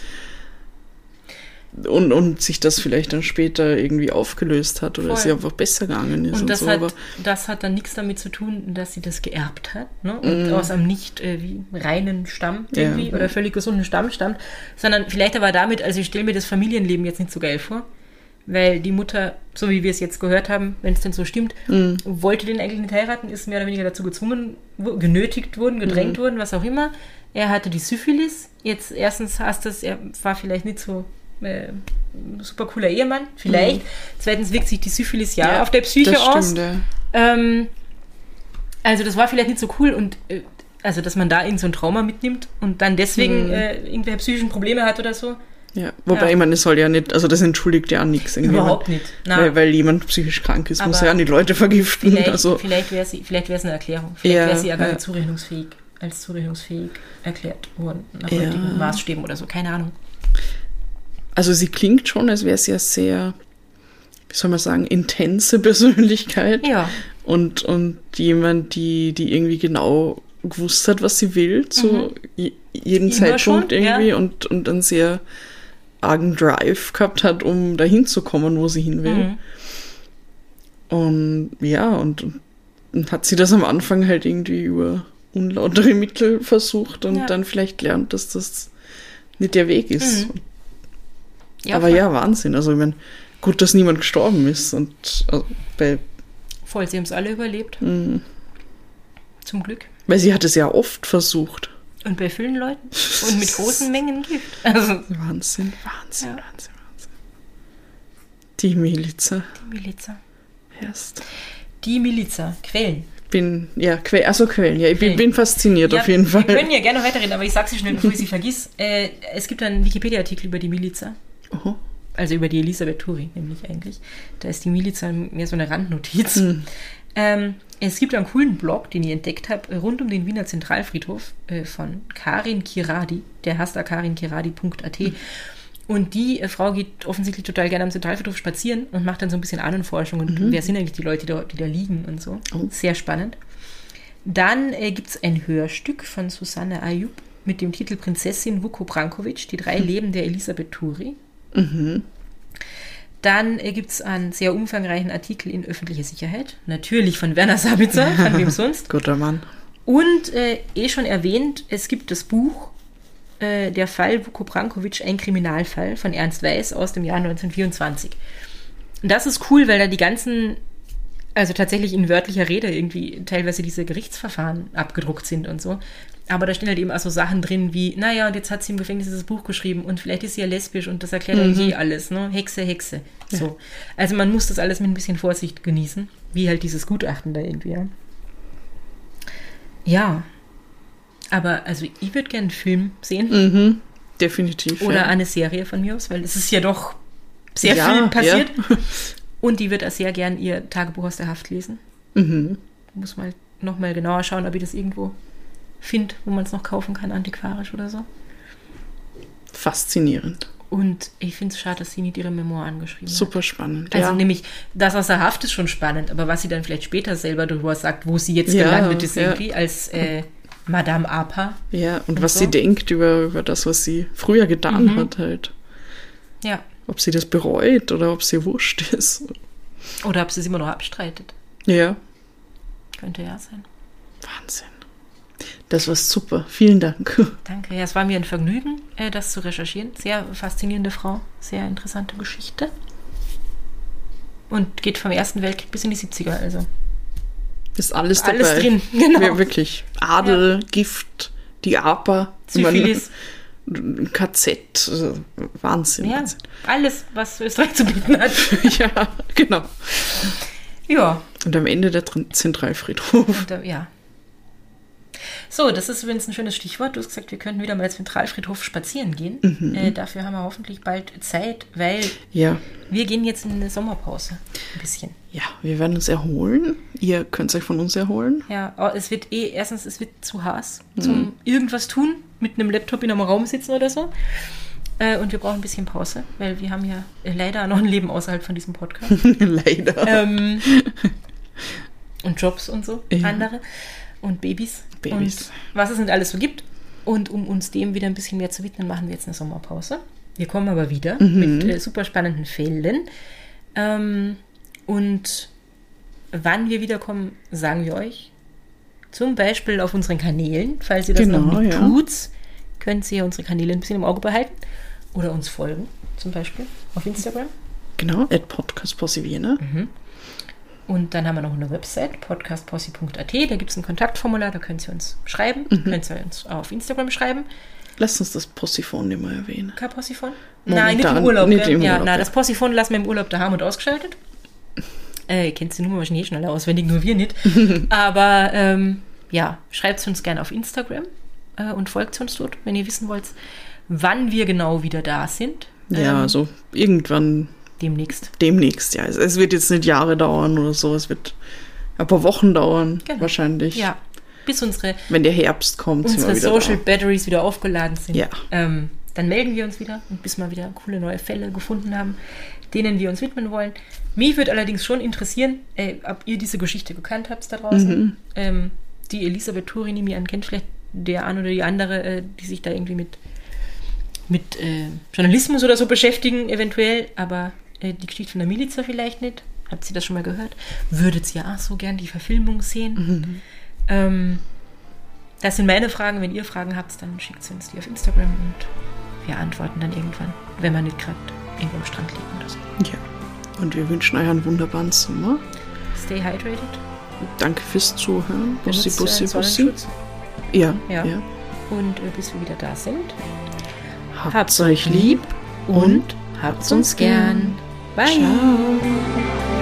und, und sich das vielleicht dann später irgendwie aufgelöst hat oder Voll. sie einfach besser gegangen ist und, Und das, so. hat, das hat dann nichts damit zu tun, dass sie das geerbt hat ne? Und aus einem nicht äh, wie reinen Stamm irgendwie ja. oder völlig gesunden Stamm stammt, sondern vielleicht aber damit, also ich stelle mir das Familienleben jetzt nicht so geil vor, weil die Mutter, so wie wir es jetzt gehört haben, wenn es denn so stimmt, Mhm. wollte den eigentlich nicht heiraten, ist mehr oder weniger dazu gezwungen, genötigt worden, gedrängt worden, was auch immer. Er hatte die Syphilis. Jetzt erstens hast es, er war vielleicht nicht so äh, super cooler Ehemann, vielleicht. Zweitens wirkt sich die Syphilis ja, Mhm. Ja, auf der Psyche das aus. stimmt, ja. Ähm, also das war vielleicht nicht so cool und äh, also dass man da irgend so ein Trauma mitnimmt und dann deswegen Mhm. äh, irgendwelche psychischen Probleme hat oder so. Ja, wobei Ja. ich meine, es soll ja nicht, also das entschuldigt ja nichts. irgendwie. Überhaupt nicht. Na. Weil, weil jemand psychisch krank ist, muss Aber er ja nicht Leute vergiften. Vielleicht, also, vielleicht wäre sie, vielleicht wäre es eine Erklärung. Vielleicht Ja, wäre sie ja gar nicht zurechnungsfähig, als zurechnungsfähig erklärt worden nach Ja. Maßstäben oder so. Keine Ahnung. Also sie klingt schon, als wäre sie ja sehr, wie soll man sagen, intense Persönlichkeit. Ja. Und, und jemand, die, die irgendwie genau gewusst hat, was sie will, zu Mhm. Immer Zeitpunkt schon, irgendwie ja. und, und einen sehr argen Drive gehabt hat, um dahin zu kommen, wo sie hin will. Mhm. Und ja, und, und hat sie das am Anfang halt irgendwie über unlautere Mittel versucht und Ja. dann vielleicht lernt, dass das nicht der Weg ist. Mhm. Aber voll. ja, Wahnsinn. Also ich meine, gut, dass niemand gestorben ist. Und also, bei, Voll, sie haben es alle überlebt. Mhm. Zum Glück. weil sie hat es ja oft versucht. Und bei vielen Leuten. Und mit großen Mengen Gift. Also, Wahnsinn, Wahnsinn, Ja. Wahnsinn, Wahnsinn. Die Miliza die Miliza. erst. Die Miliza. Quellen. Bin, ja, que also Quellen, ja, ich bin, bin fasziniert Ja, auf jeden Fall. Wir können ja gerne weiterreden, aber ich sage sie schnell, bevor ich sie vergiss. Äh, es gibt einen Wikipedia-Artikel über die Miliza. Oho. Also über die Elisabeth Turi, nämlich eigentlich. Da ist die Miliza mehr so eine Randnotiz. Hm. Ähm, es gibt einen coolen Blog, den ich entdeckt habe, rund um den Wiener Zentralfriedhof äh, von Karin Kiradi. Der heißt da karinkiradi.at. Und die äh, Frau geht offensichtlich total gerne am Zentralfriedhof spazieren und macht dann so ein bisschen Ahnenforschung und wer sind eigentlich die Leute, die da, die da liegen und so. Oh. Sehr spannend. Dann äh, gibt es ein Hörstück von Susanne Ayub mit dem Titel Prinzessin Vuko Brankovic, die drei Leben der Elisabeth Turi. Dann äh, gibt es einen sehr umfangreichen Artikel in öffentlicher Sicherheit, natürlich von Werner Sabitzer, von wem sonst. Guter Mann. Und äh, eh schon erwähnt, es gibt das Buch äh, Der Fall Vuko Brankovic, ein Kriminalfall von Ernst Weiß aus dem Jahr 1924. Und das ist cool, weil da die ganzen, also tatsächlich in wörtlicher Rede irgendwie teilweise diese Gerichtsverfahren abgedruckt sind und so. Aber da stehen halt eben auch so Sachen drin wie, naja, und jetzt hat sie im Gefängnis dieses Buch geschrieben und vielleicht ist sie ja lesbisch und das erklärt eigentlich eh alles, ne? Hexe, Hexe. So. Also man muss das alles mit ein bisschen Vorsicht genießen, wie halt dieses Gutachten da irgendwie, ja. Ja. Aber also ich würde gerne einen Film sehen Mhm. Definitiv. oder ja. eine Serie von mir aus, weil es ist ja doch sehr Ja, viel passiert. ja. Und die wird auch sehr gern ihr Tagebuch aus der Haft lesen. Mhm. Muss mal nochmal genauer schauen, ob ich das irgendwo finde, wo man es noch kaufen kann, antiquarisch oder so. Faszinierend. Und ich finde es schade, dass sie nicht ihre Memoiren geschrieben hat. Super spannend. Also ja. nämlich, das aus der Haft ist schon spannend, aber was sie dann vielleicht später selber darüber sagt, wo sie jetzt Ja, gelandet ist ja. irgendwie als äh, Madame Apa. ja, und, und was so. sie denkt über, über das, was sie früher getan Mhm. hat, halt. Ja. Ob sie das bereut oder ob sie wurscht ist. Oder ob sie es immer noch abstreitet. Ja. Könnte ja sein. Wahnsinn. Das war super. Vielen Dank. Danke. Ja, es war mir ein Vergnügen, äh, das zu recherchieren. Sehr faszinierende Frau. Sehr interessante Geschichte. Und geht vom Ersten Weltkrieg bis in die 70er. Also Ist alles dabei. alles drin. Genau. Ja, wirklich. Adel, Gift, die APA. Syphilis. KZ. also Wahnsinn. Ja, Wahnsinn. alles, was Österreich zu bieten hat. ja, genau. Ja. Und am Ende der Tr- Zentralfriedhof. Und, äh, ja. So, das ist übrigens ein schönes Stichwort. Du hast gesagt, wir könnten wieder mal Zentralfriedhof spazieren gehen. Mhm. Äh, dafür haben wir hoffentlich bald Zeit, weil Ja. wir gehen jetzt in eine Sommerpause. Ein bisschen. Ja, wir werden uns erholen. Ihr könnt euch von uns erholen. Ja, aber es wird eh, erstens, es wird zu heiß Mhm. zum irgendwas tun, mit einem Laptop in einem Raum sitzen oder so. Äh, und wir brauchen ein bisschen Pause, weil wir haben ja leider noch ein Leben außerhalb von diesem Podcast. Leider. ähm, und Jobs und so, Ja. andere. Und Babys. Babys. Und was es nicht alles so gibt. Und um uns dem wieder ein bisschen mehr zu widmen, machen wir jetzt eine Sommerpause. Wir kommen aber wieder Mhm. mit äh, super spannenden Fällen. Ähm, und wann wir wiederkommen, sagen wir euch. Zum Beispiel auf unseren Kanälen. Falls ihr das noch Genau, nicht ja. tut, könnt ihr unsere Kanäle ein bisschen im Auge behalten. Oder uns folgen, zum Beispiel auf Instagram. Genau, at Podcast Vienna. Und dann haben wir noch eine Website, podcastpossi.at. Da gibt es ein Kontaktformular, da könnt ihr uns schreiben. Könnt ihr uns auf Instagram schreiben. Lasst uns das Possiphon nicht mehr erwähnen. Kein Possiphon? Nein, nicht im Urlaub. nicht im ja, Urlaub, na, ja. das Possiphon lassen wir im Urlaub daheim und ausgeschaltet. Äh, ihr kennt die Nummer wahrscheinlich eh schon alle auswendig, nur wir nicht. Aber ähm, ja, schreibt uns gerne auf Instagram äh, und folgt uns dort, wenn ihr wissen wollt, wann wir genau wieder da sind. Ja, Ähm, so irgendwann Demnächst. demnächst. Ja, es, es wird jetzt nicht Jahre dauern oder so. Es wird ein paar Wochen dauern, Genau. wahrscheinlich. Ja, bis unsere Wenn der Herbst kommt, unsere wieder Social da. Batteries wieder aufgeladen sind, Ja. ähm, dann melden wir uns wieder und bis wir wieder coole neue Fälle gefunden haben, denen wir uns widmen wollen. Mich würde allerdings schon interessieren, äh, ob ihr diese Geschichte gekannt habt da draußen. Mhm. Ähm, die Elisabeth Turini mir an kennt vielleicht der eine oder die andere, äh, die sich da irgendwie mit, mit äh, Journalismus oder so beschäftigen, eventuell, aber äh, die Geschichte von der Miliza vielleicht nicht. Habt ihr das schon mal gehört? Würdet ihr auch so gern die Verfilmung sehen? Ähm, das sind meine Fragen. Wenn ihr Fragen habt, dann schickt sie uns die auf Instagram und wir antworten dann irgendwann, wenn man nicht gerade irgendwo am Strand liegt oder so. Ja. Und wir wünschen euch einen wunderbaren Sommer. Stay hydrated. Danke fürs Zuhören. Bussi, bussi, bussi. Ja, Ja. ja. Und äh, bis wir wieder da sind, Habt's euch lieb und Habt's uns gern. Bye. Ciao.